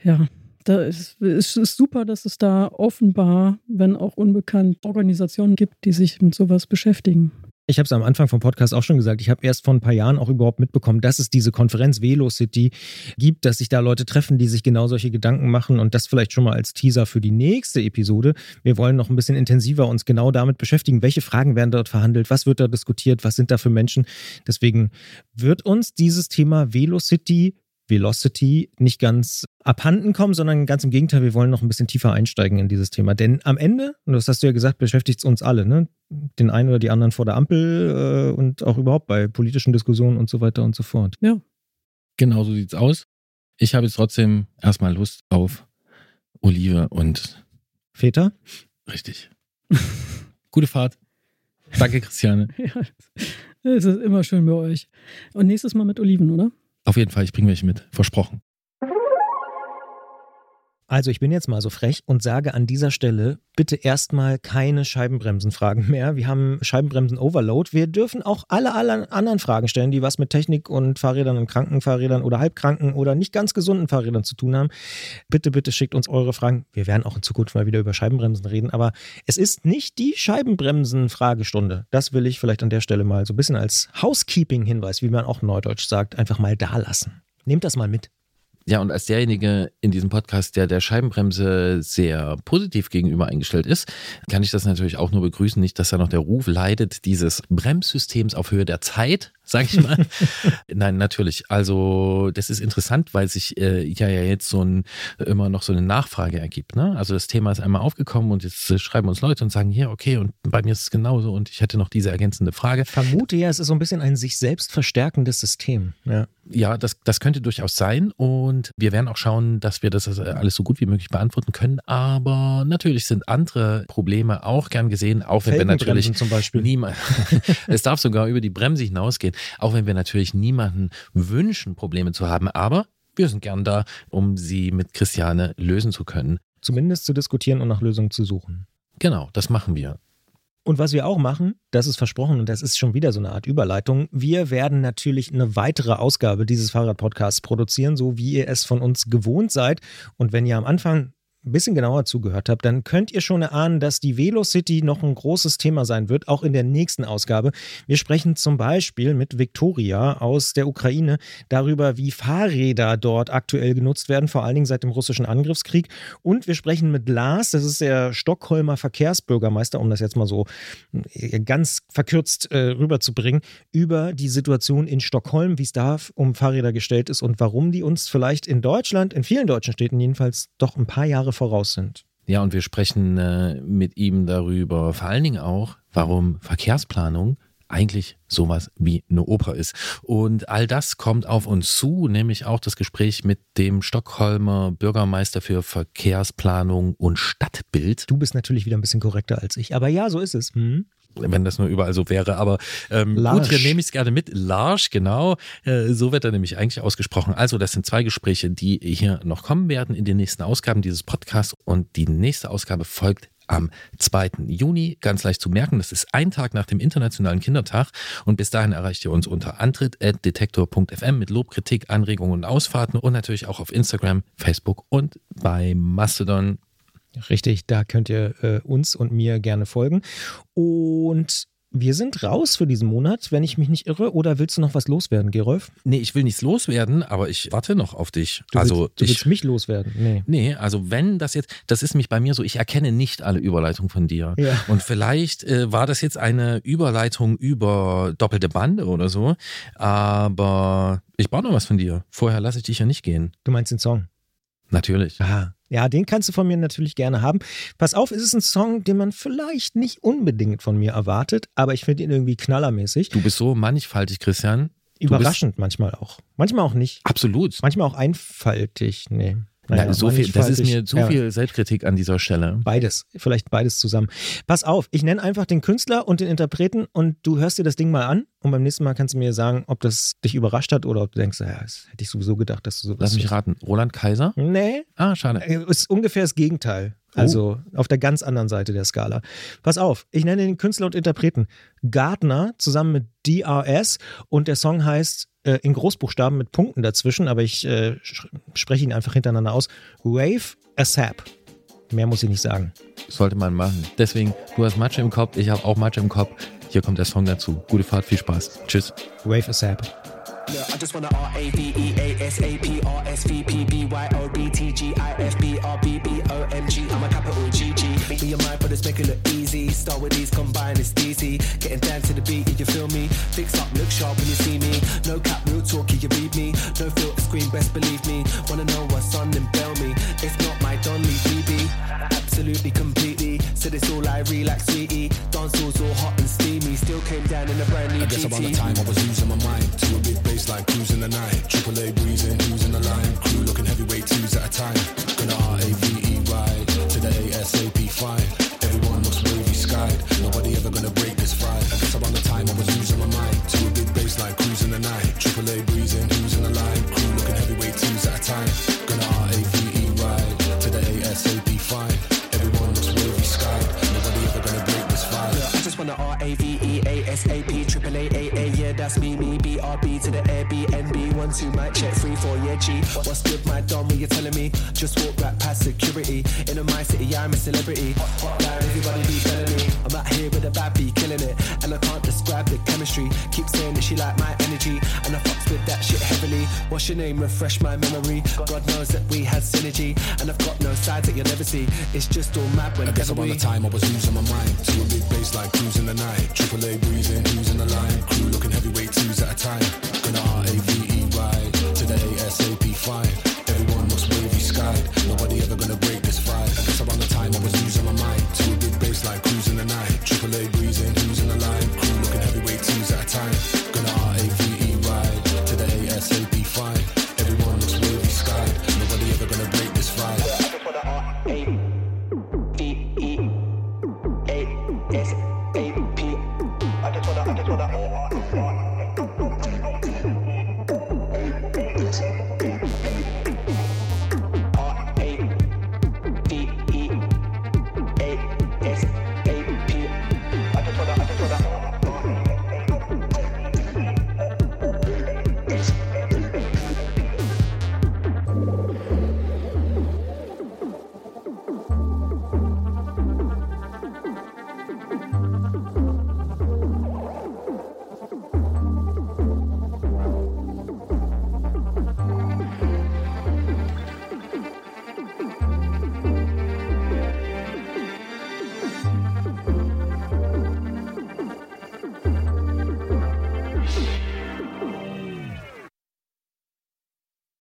ja, da ist, es ist super, dass es da offenbar, wenn auch unbekannt, Organisationen gibt, die sich mit sowas beschäftigen. Ich habe es am Anfang vom Podcast auch schon gesagt. Ich habe erst vor ein paar Jahren auch überhaupt mitbekommen, dass es diese Konferenz Velocity gibt, dass sich da Leute treffen, die sich genau solche Gedanken machen und das vielleicht schon mal als Teaser für die nächste Episode. Wir wollen noch ein bisschen intensiver uns genau damit beschäftigen, welche Fragen werden dort verhandelt, was wird da diskutiert, was sind da für Menschen. Deswegen wird uns dieses Thema Velocity Velocity nicht ganz abhanden kommen, sondern ganz im Gegenteil, wir wollen noch ein bisschen tiefer einsteigen in dieses Thema. Denn am Ende, und das hast du ja gesagt, beschäftigt es uns alle, ne? den einen oder die anderen vor der Ampel äh, und auch überhaupt bei politischen Diskussionen und so weiter und so fort. Ja. Genau so sieht's aus. Ich habe jetzt trotzdem erstmal Lust auf Olive und Väter. Richtig. Gute Fahrt. Danke, Christiane. ja, es ist immer schön bei euch. Und nächstes Mal mit Oliven, oder? Auf jeden Fall, ich bringe welche mit. Versprochen. Also ich bin jetzt mal so frech und sage an dieser Stelle bitte erstmal keine Scheibenbremsenfragen mehr. Wir haben Scheibenbremsen-Overload. Wir dürfen auch alle, alle anderen Fragen stellen, die was mit Technik und Fahrrädern und Krankenfahrrädern oder halbkranken oder nicht ganz gesunden Fahrrädern zu tun haben. Bitte, bitte schickt uns eure Fragen. Wir werden auch in Zukunft mal wieder über Scheibenbremsen reden, aber es ist nicht die Scheibenbremsen-Fragestunde. Das will ich vielleicht an der Stelle mal so ein bisschen als Housekeeping-Hinweis, wie man auch neudeutsch sagt, einfach mal da lassen. Nehmt das mal mit. Ja, und als derjenige in diesem Podcast, der der Scheibenbremse sehr positiv gegenüber eingestellt ist, kann ich das natürlich auch nur begrüßen. Nicht, dass da noch der Ruf leidet dieses Bremssystems auf Höhe der Zeit, sage ich mal. Nein, natürlich. Also das ist interessant, weil sich äh, ja, ja jetzt so ein immer noch so eine Nachfrage ergibt. Ne? Also das Thema ist einmal aufgekommen und jetzt äh, schreiben uns Leute und sagen, hier, okay, und bei mir ist es genauso und ich hätte noch diese ergänzende Frage. Ich vermute ja, es ist so ein bisschen ein sich selbst verstärkendes System. Ja ja, das, das könnte durchaus sein und wir werden auch schauen, dass wir das äh, alles so gut wie möglich beantworten können. Aber natürlich sind andere Probleme auch gern gesehen, auch wenn wir natürlich zum Beispiel niemand, es darf sogar über die Bremse hinausgehen, auch wenn wir natürlich niemanden wünschen, Probleme zu haben. Aber wir sind gern da, um sie mit Christiane lösen zu können. Zumindest zu diskutieren und nach Lösungen zu suchen. Genau, das machen wir. Und was wir auch machen, das ist versprochen und das ist schon wieder so eine Art Überleitung. Wir werden natürlich eine weitere Ausgabe dieses Fahrrad-Podcasts produzieren, so wie ihr es von uns gewohnt seid. Und wenn ihr am Anfang ein bisschen genauer zugehört habt, dann könnt ihr schon erahnen, dass die Velocity noch ein großes Thema sein wird, auch in der nächsten Ausgabe. Wir sprechen zum Beispiel mit Viktoria aus der Ukraine darüber, wie Fahrräder dort aktuell genutzt werden, vor allen Dingen seit dem russischen Angriffskrieg. Und wir sprechen mit Lars, das ist der Stockholmer Verkehrsbürgermeister, um das jetzt mal so äh, ganz verkürzt äh, rüberzubringen, über die Situation in Stockholm, wie es da um Fahrräder gestellt ist und warum die uns vielleicht in Deutschland, in vielen deutschen Städten jedenfalls, doch ein paar Jahre voraus sind. Ja, und wir sprechen äh, mit ihm darüber, vor allen Dingen auch, warum Verkehrsplanung eigentlich sowas wie eine Oper ist. Und all das kommt auf uns zu, nämlich auch das Gespräch mit dem Stockholmer Bürgermeister für Verkehrsplanung und Stadtbild. Du bist natürlich wieder ein bisschen korrekter als ich, aber ja, so ist es. Hm? Wenn das nur überall so wäre. Aber ähm, gut, dann nehme ich es gerne mit. Larsch, genau. Äh, so wird er nämlich eigentlich ausgesprochen. Also, das sind zwei Gespräche, die hier noch kommen werden in den nächsten Ausgaben dieses Podcasts. Und die nächste Ausgabe folgt am 2. Juni. Ganz leicht zu merken, das ist ein Tag nach dem Internationalen Kindertag. Und bis dahin erreicht ihr uns unter antritt.detektor.fm mit Lob, Kritik, Anregungen und Ausfahrten und natürlich auch auf Instagram, Facebook und bei Mastodon Richtig, da könnt ihr äh, uns und mir gerne folgen. Und wir sind raus für diesen Monat, wenn ich mich nicht irre. Oder willst du noch was loswerden, Gerolf? Nee, ich will nichts loswerden, aber ich warte noch auf dich. Du also willst, du ich, willst mich loswerden? Nee. Nee, also wenn das jetzt, das ist mich bei mir so, ich erkenne nicht alle Überleitungen von dir. Ja. Und vielleicht äh, war das jetzt eine Überleitung über doppelte Bande oder so, aber ich brauche noch was von dir. Vorher lasse ich dich ja nicht gehen. Du meinst den Song? Natürlich. Aha. Ja, den kannst du von mir natürlich gerne haben. Pass auf, es ist ein Song, den man vielleicht nicht unbedingt von mir erwartet, aber ich finde ihn irgendwie knallermäßig. Du bist so mannigfaltig, Christian. Überraschend manchmal auch. Manchmal auch nicht. Absolut. Manchmal auch einfaltig. Nee. Naja, Naja, so viel, das ist mir zu Ja. viel Selbstkritik an dieser Stelle. Beides, vielleicht beides zusammen. Pass auf, ich nenne einfach den Künstler und den Interpreten und du hörst dir das Ding mal an und beim nächsten Mal kannst du mir sagen, ob das dich überrascht hat oder ob du denkst, ja, das hätte ich sowieso gedacht, dass du sowas. Lass mich raten. Roland Kaiser? Nee, Ah, schade. äh, ist ungefähr das Gegenteil. Also auf der ganz anderen Seite der Skala. Pass auf, ich nenne den Künstler und Interpreten Gardner zusammen mit DRS und der Song heißt äh, in Großbuchstaben mit Punkten dazwischen, aber ich äh, spreche ihn einfach hintereinander aus. Wave ASAP. Mehr muss ich nicht sagen. Sollte man machen. Deswegen, du hast Matsch im Kopf, ich habe auch Matsch im Kopf. Hier kommt der Song dazu. Gute Fahrt, viel Spaß. Tschüss. Wave ASAP. Look, I just wanna R A V E A S A P R S V P B Y O B T G I F B R B B O M G. I'm a capital G G. Mind, but it's make it look easy. Start with these, combine, it's easy. Getting down to the beat, if you feel me? Fix up, look sharp when you see me. No cap, real talk, you read me. No filter screen, best believe me. Wanna know what's on, then bail me. If not, my Don Lee BB. Absolutely, completely. Said it's all I relax, sweetie. Dance all's all hot and steamy. Still came down in a brand new I guess around the time I was losing my mind to a big baseline cruising the night. Triple A breezing, who's in the line? Crew looking heavyweight twos at a time. Gonna R A V E ride to the A S A P one two mic check three four yeah G. What's good my dom what you telling me? Just walk right past security. In a my city I'm a celebrity. Hotline everybody be telling me. I'm out here with a bad bee killing it. And I can't describe the chemistry. Keep saying that she like my energy. And I fucks with that shit heavily. What's your name? Refresh my memory. God knows that we had synergy. And I've got no sides that you'll never see. It's just all mad when I guess around we the time I was losing my mind to a big baseline cruising the night. Triple A breezing, who's in the line? Crew looking heavyweight twos at a time. Gonna R A V E ride. Today, SAP 5. Everyone looks wavy skied. Nobody ever gonna break this vibe. I guess around the time I was losing my mind. two big bass like cruising the night. Triple A